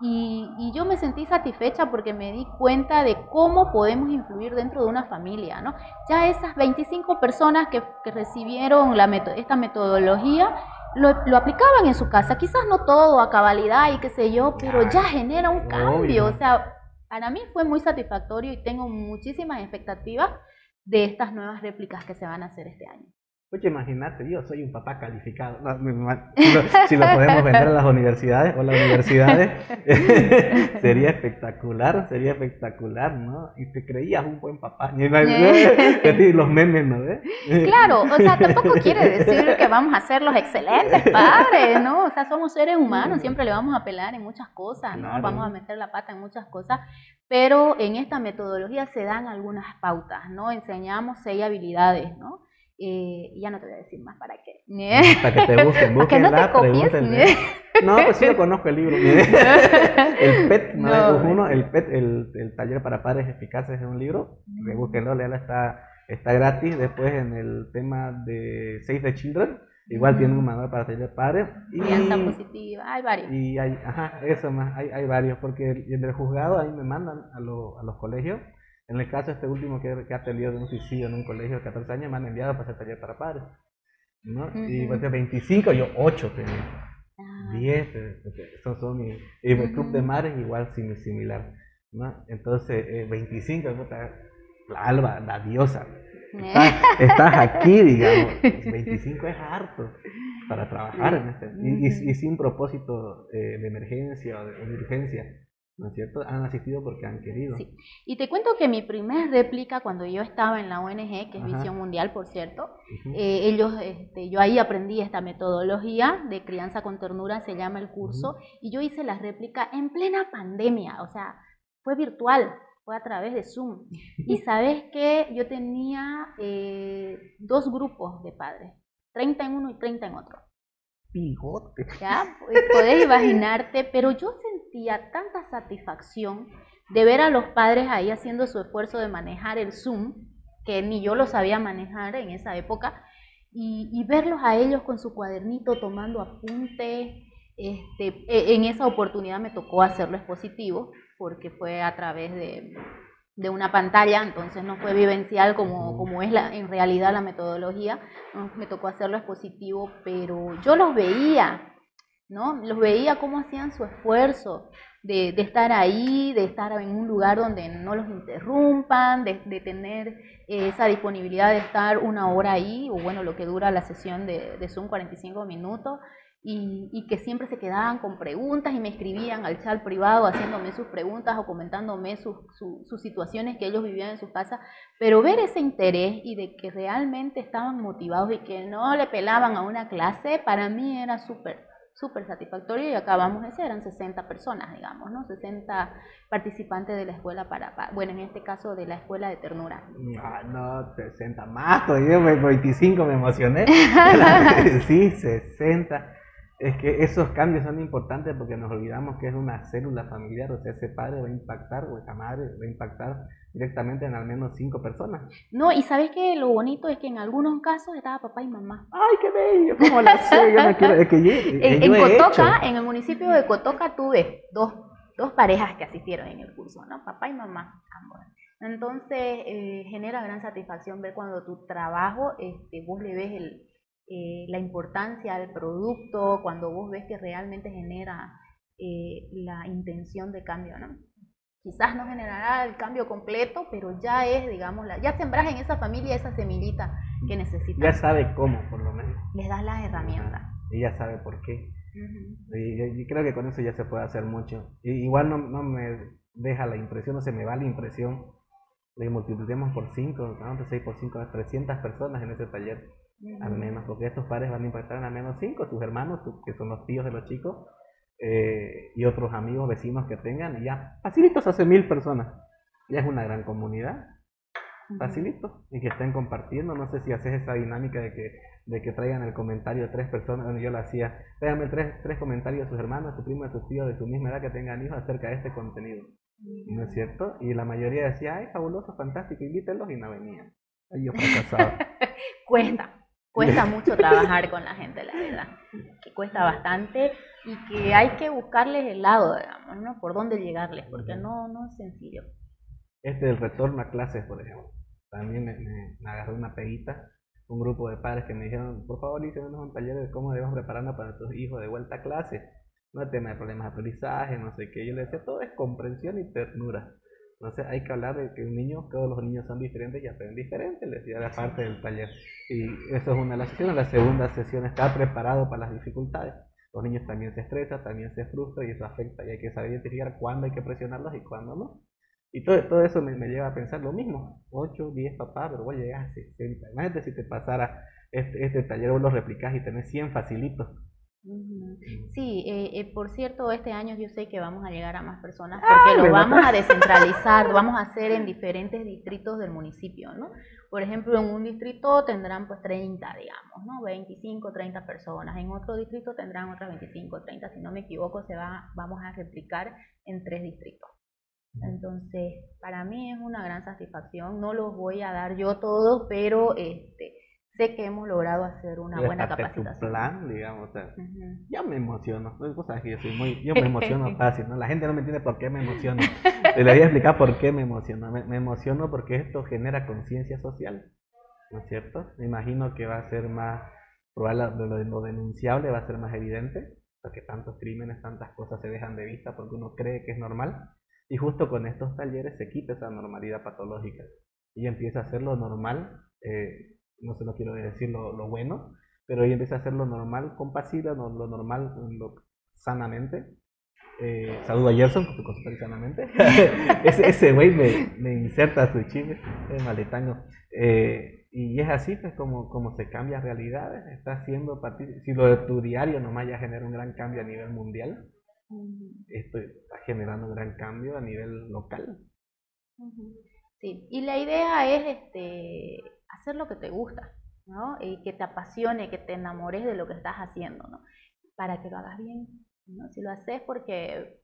y, y yo me sentí satisfecha porque me di cuenta de cómo podemos influir dentro de una familia, ¿no? Ya esas 25 personas que, que recibieron la meto- esta metodología lo, lo aplicaban en su casa, quizás no todo a cabalidad y qué sé yo, pero ya genera un cambio, o sea, para mí fue muy satisfactorio y tengo muchísimas expectativas de estas nuevas réplicas que se van a hacer este año. Oye, imagínate, yo soy un papá calificado. No, si, lo, podemos vender a las universidades o las universidades, (laughs) sería espectacular, sería espectacular, ¿no? Y te creías un buen papá. (laughs) Los memes, ¿no? ¿Eh? Claro, o sea, tampoco quiere decir que vamos a ser los excelentes padres, ¿no? O sea, somos seres humanos, siempre le vamos a apelar en muchas cosas, ¿no? Claro. Vamos a meter la pata en muchas cosas, pero en esta metodología se dan algunas pautas, ¿no? Enseñamos seis habilidades, ¿no? Eh, ya no te voy a decir más para qué. (laughs) Para que te busquen, que no te copies. No, pues sí lo conozco el libro. (laughs) el PET, ¿no? No. Uno, el PET, el, el taller para padres eficaces es un libro. Mm. Búsquenlo, léalo, está, está gratis. Después en el tema de Save the Children, igual Mm. tiene un manual para taller de padres. Y, Crianza positiva, hay varios. y hay, ajá, eso más, hay, hay varios, porque en el juzgado ahí me mandan a, lo- a los colegios. En el caso este último que, que ha atendido de un suicidio en un colegio de 14 años, me han enviado para hacer taller para padres. ¿no? Y Ujú. pues de 25, yo 8 tenía. Ah, 10, eh, son, son mi, y el club de mares igual sim- similar, ¿no? Entonces, eh, 25, puta, la alba, la diosa, estás, estás aquí, (laughs) digamos, 25 es harto para trabajar en este, y, y- y sin propósito eh, de emergencia o de, o de urgencia, ¿no es cierto? Han asistido porque han querido. Sí. Y te cuento que mi primer réplica cuando yo estaba en la ONG, que es Visión Mundial, por cierto, eh, ellos, este, yo ahí aprendí esta metodología de crianza con ternura, se llama el curso, y yo hice la réplica en plena pandemia, o sea, fue virtual, fue a través de Zoom. (laughs) Y sabes que yo tenía eh, dos grupos de padres, 30 en uno y 30 en otro. Pijote. Ya, podés (laughs) imaginarte, pero yo sentía tanta satisfacción de ver a los padres ahí haciendo su esfuerzo de manejar el Zoom, que ni yo lo sabía manejar en esa época, y, verlos a ellos con su cuadernito tomando apuntes. Este, e, en esa oportunidad me tocó hacerlo expositivo, porque fue a través de, de una pantalla, entonces no fue vivencial como, como es la, en realidad la metodología, me tocó hacerlo expositivo, pero yo los veía, ¿no? Los veía cómo hacían su esfuerzo de, de estar ahí, de estar en un lugar donde no los interrumpan, de, de, tener esa disponibilidad de estar una hora ahí, o bueno, lo que dura la sesión de, de Zoom, 45 minutos, y, que siempre se quedaban con preguntas y me escribían al chat privado haciéndome sus preguntas o comentándome sus, sus situaciones que ellos vivían en sus casas, pero ver ese interés y de que realmente estaban motivados y que no le pelaban a una clase, para mí era súper súper satisfactorio y acabamos de ser, eran 60 personas, digamos, ¿no? 60 participantes de la escuela para, bueno, en este caso de la escuela de ternura. Ah, no, 60 más, todavía 25 me emocioné. (laughs) sí, 60 es que esos cambios son importantes porque nos olvidamos que es una célula familiar, o sea, ese padre va a impactar o esa madre va a impactar directamente en al menos cinco personas. No, y sabes que lo bonito es que en algunos casos estaba papá y mamá. ¡Ay, qué bello! ¿Cómo lo sé? Yo no quiero, es que yo, en, en Cotoca, en el municipio de Cotoca, tuve dos, dos parejas que asistieron en el curso, ¿no? Papá y mamá, ambos. Entonces, eh, genera gran satisfacción ver cuando tu trabajo, este, vos le ves el eh, la importancia del producto, cuando vos ves que realmente genera eh, la intención de cambio, ¿no? Quizás no generará el cambio completo, pero ya es, digamos, la, ya sembras en esa familia esa semillita que necesita. Ya sabe cómo, por lo menos. Les das las herramientas. Y ya sabe por qué. y, creo que con eso ya se puede hacer mucho. igual no, no me deja la impresión, no se me va la impresión de multipliquemos por 5, ¿no? 6 por 5, 300 personas en ese taller al menos, porque estos padres van a impactar en al menos cinco, sus hermanos, que son los tíos de los chicos, eh, y otros amigos, vecinos que tengan, y ya, facilitos hace mil personas. Ya es una gran comunidad, facilito, y que estén compartiendo, no sé si haces esa dinámica de que, de que traigan el comentario de tres personas, donde yo lo hacía, tráiganme tres, tres comentarios de sus hermanos, de su primo, de sus tíos, de su misma edad que tengan hijos acerca de este contenido. ¿No es cierto? Y la mayoría decía, ay, fabuloso, fantástico, invítenlos y no venían. Ay, yo fracasaba. (laughs) Cuesta. Cuesta (laughs) mucho trabajar con la gente, la verdad. Que cuesta bastante y que hay que buscarles el lado, digamos, ¿no? Por dónde llegarles, porque no, no es sencillo. Este del retorno a clases, por ejemplo. También me, me, agarró una peguita. Un grupo de padres que me dijeron, por favor, hicieron un taller de cómo debemos prepararnos para nuestros hijos de vuelta a clase. No tema de problemas de aprendizaje, no sé qué. Yo le decía, todo es comprensión y ternura. Entonces hay que hablar de que un niño, todos los niños son diferentes y aprenden diferente, les decía la parte del taller. Y eso es una de las sesiones. La segunda sesión está preparado para las dificultades. Los niños también se estresan, también se frustran y eso afecta y hay que saber identificar cuándo hay que presionarlos y cuándo no. Y todo, todo eso me, me lleva a pensar lo mismo. 8, 10 papás, pero voy a llegar a 60. Imagínate si te pasara este, este taller, vos lo replicás y tenés 100 facilitos Sí, eh, eh, por cierto, este año yo sé que vamos a llegar a más personas porque lo vamos a descentralizar, lo (laughs) vamos a hacer en diferentes distritos del municipio, ¿no? Por ejemplo, en un distrito tendrán pues 30, digamos, ¿no? 25, 30 personas, en otro distrito tendrán otras 25, 30, si no me equivoco, se va, vamos a replicar en tres distritos. Entonces, para mí es una gran satisfacción, no los voy a dar yo todos, pero este sé que hemos logrado hacer una buena capacitación. plan, digamos, ya me emociono, que yo soy muy, yo me (laughs) emociono fácil, ¿no? La gente no me entiende por qué me emociono. Le voy a explicar por qué me emociono. Me, emociono porque esto genera conciencia social, ¿no es cierto? Me imagino que va a ser más, probable, lo, lo denunciable va a ser más evidente, porque tantos crímenes, tantas cosas se dejan de vista porque uno cree que es normal. Y justo con estos talleres se quita esa normalidad patológica y empieza a ser lo normal eh, no sé, no quiero decir lo, bueno, pero ella empieza a hacer lo normal, compasiva, lo, lo normal, lo, sanamente, Eh, saludo a Gerson, por su consultorio sanamente. (laughs) ese, güey me, me, inserta su chile, es maletango. Eh, y es así, pues, como, como se cambia realidades. Está haciendo, si lo de tu diario nomás ya genera un gran cambio a nivel mundial, esto está generando un gran cambio a nivel local. Sí, y la idea es este, hacer lo que te gusta, ¿no? Y que te apasione, que te enamores de lo que estás haciendo, ¿no? Para que lo hagas bien, ¿no? Si lo haces porque,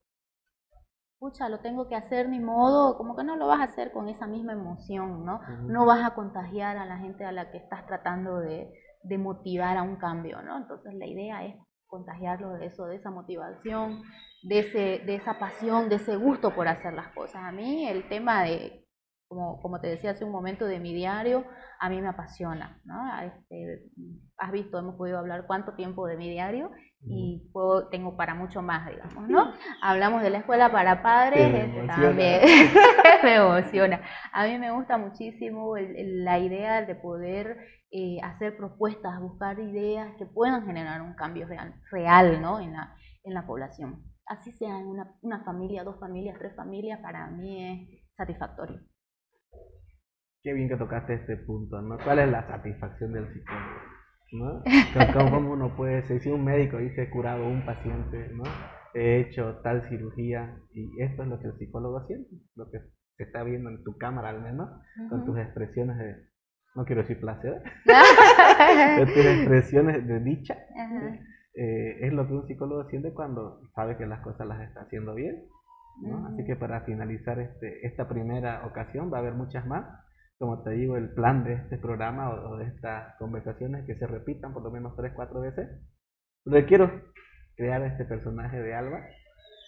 pucha, lo tengo que hacer ni modo, como que no lo vas a hacer con esa misma emoción, ¿no? No vas a contagiar a la gente a la que estás tratando de, de motivar a un cambio, ¿no? Entonces la idea es contagiarlo de eso, de esa motivación, de, ese, de esa pasión, de ese gusto por hacer las cosas. A mí el tema de, como, como te decía hace un momento, de mi diario, a mí me apasiona. ¿no? Este, has visto, hemos podido hablar cuánto tiempo de mi diario y puedo, tengo para mucho más, digamos, ¿no? (laughs) Hablamos de la escuela para padres, este, también (laughs) (laughs) me emociona. A mí me gusta muchísimo la idea de poder eh, hacer propuestas, buscar ideas que puedan generar un cambio real, real ¿no? en, la, en la población. Así sea en una, una familia, dos familias, tres familias, para mí es satisfactorio. Qué bien que tocaste este punto, ¿no? ¿Cuál es la satisfacción del psicólogo? ¿no? (laughs) ¿Cómo uno puede ser? Si un médico dice he curado a un paciente, ¿no? He hecho tal cirugía y esto es lo que el psicólogo siente, lo que se está viendo en tu cámara al menos, con tus expresiones de no quiero decir placer, (laughs) (laughs) tus expresiones de dicha, eh, es lo que un psicólogo siente cuando sabe que las cosas las está haciendo bien. ¿no? Así que para finalizar este, esta primera ocasión va a haber muchas más. Como te digo, el plan de este programa o, de estas conversaciones que se repitan por lo menos tres, cuatro veces. Lo quiero crear este personaje de Alba,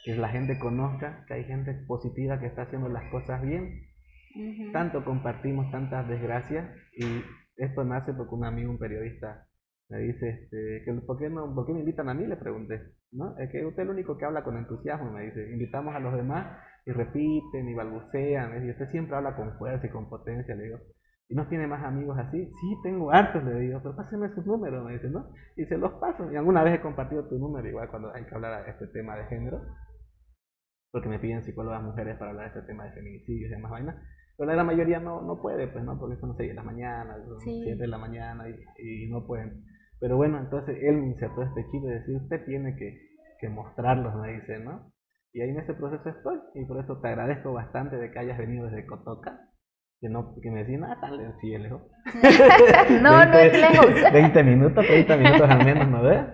que la gente conozca que hay gente positiva que está haciendo las cosas bien tanto compartimos tantas desgracias y esto nace porque un amigo, un periodista, me dice, este, que, ¿por, qué no, ¿por qué me invitan a mí? Le pregunté, ¿no? Es que usted es el único que habla con entusiasmo, me dice, invitamos a los demás y repiten y balbucean, y usted siempre habla con fuerza y con potencia, le digo, ¿y no tiene más amigos así? Sí, tengo hartos, le digo, pero pásenme sus números, me dice, ¿no? Y se los paso, y alguna vez he compartido tu número, igual cuando hay que hablar de este tema de género, porque me piden psicólogas mujeres para hablar de este tema de feminicidios y demás vainas, pero la mayoría no, no puede, pues, ¿no? Porque son 6 de la mañana, son 7 de la mañana y, no pueden. Pero bueno, entonces él me insertó este chip de decir, usted tiene que, que mostrarlos, me dice, ¿no? Y ahí en ese proceso estoy, y por eso te agradezco bastante de que hayas venido desde Cotoca, que, no, que me decían, ah, tal, sí, lejos. (laughs) no, no es lejos. (laughs) 20 minutos, 30 minutos al menos, ¿no ves?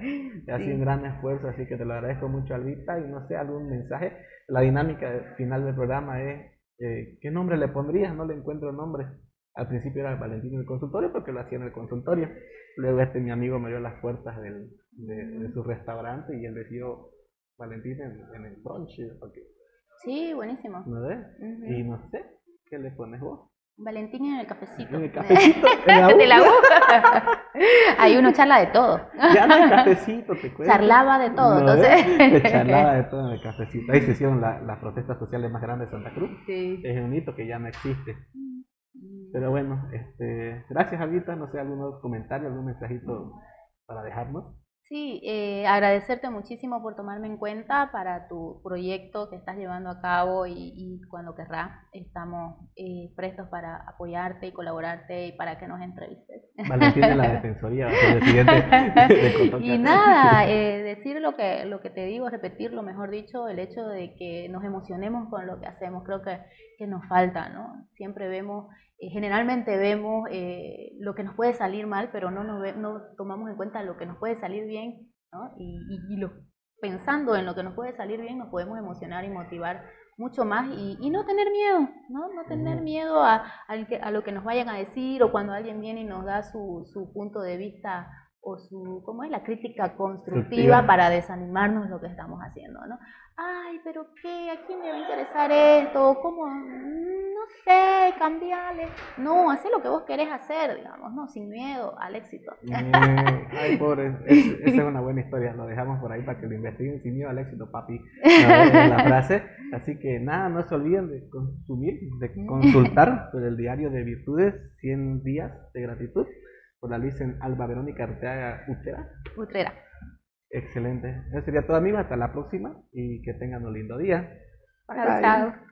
Ha sido un gran esfuerzo, así que te lo agradezco mucho, Albita, y no sé, algún mensaje. La dinámica final del programa es eh, ¿qué nombre le pondrías? No le encuentro nombre. Al principio era Valentín en el consultorio porque lo hacía en el consultorio. Luego este mi amigo me dio las puertas del, de, su restaurante y él decidió Valentín en, el brunch. Sí, buenísimo. ¿No ves? Y no sé, ¿qué le pones vos? Valentín en el cafecito. En el cafecito. (laughs) ¿En la de la U. Ahí (laughs) uno charla de todo. Ya no hay cafecito, te cuento. Charlaba de todo, entonces. (laughs) charlaba de todo en el cafecito. Ahí se hicieron las protestas sociales más grandes de Santa Cruz. Sí. Es un hito que ya no existe. Pero bueno, este, gracias, Alvita. No sé, algún comentario, algún mensajito para dejarnos. Sí, eh, agradecerte muchísimo por tomarme en cuenta para tu proyecto que estás llevando a cabo y, cuando querrás estamos eh, prestos para apoyarte y colaborarte y para que nos entrevistes. Valentín de la Defensoría, (laughs) de Y nada, eh, decir lo que, lo que te digo, repetirlo, mejor dicho, el hecho de que nos emocionemos con lo que hacemos, creo que, que nos falta, ¿no? Siempre vemos generalmente vemos eh, lo que nos puede salir mal, pero no, nos no tomamos en cuenta lo que nos puede salir bien, ¿no? Y, lo, pensando en lo que nos puede salir bien, nos podemos emocionar y motivar mucho más y, no tener miedo, ¿no? No tener miedo a, a, lo que nos vayan a decir o cuando alguien viene y nos da su, su punto de vista o su, ¿cómo es? La crítica constructiva para desanimarnos lo que estamos haciendo, ¿no? Ay, pero ¿qué? ¿A quién me va a interesar esto? ¿Cómo? Mm, no sé, cambiarle. No, haz lo que vos querés hacer, digamos, ¿no? Sin miedo al éxito. ay, pobre, esa es una buena historia, lo dejamos por ahí para que lo investiguen sin miedo al éxito, papi, la frase. Así que nada, no se olviden de consumir, de consultar (laughs) el diario de virtudes, 100 días de gratitud por la licen Alba Verónica Arteaga Utrera. Utrera. Excelente. Eso sería todo, amigos. Hasta la próxima y que tengan un lindo día. Chao.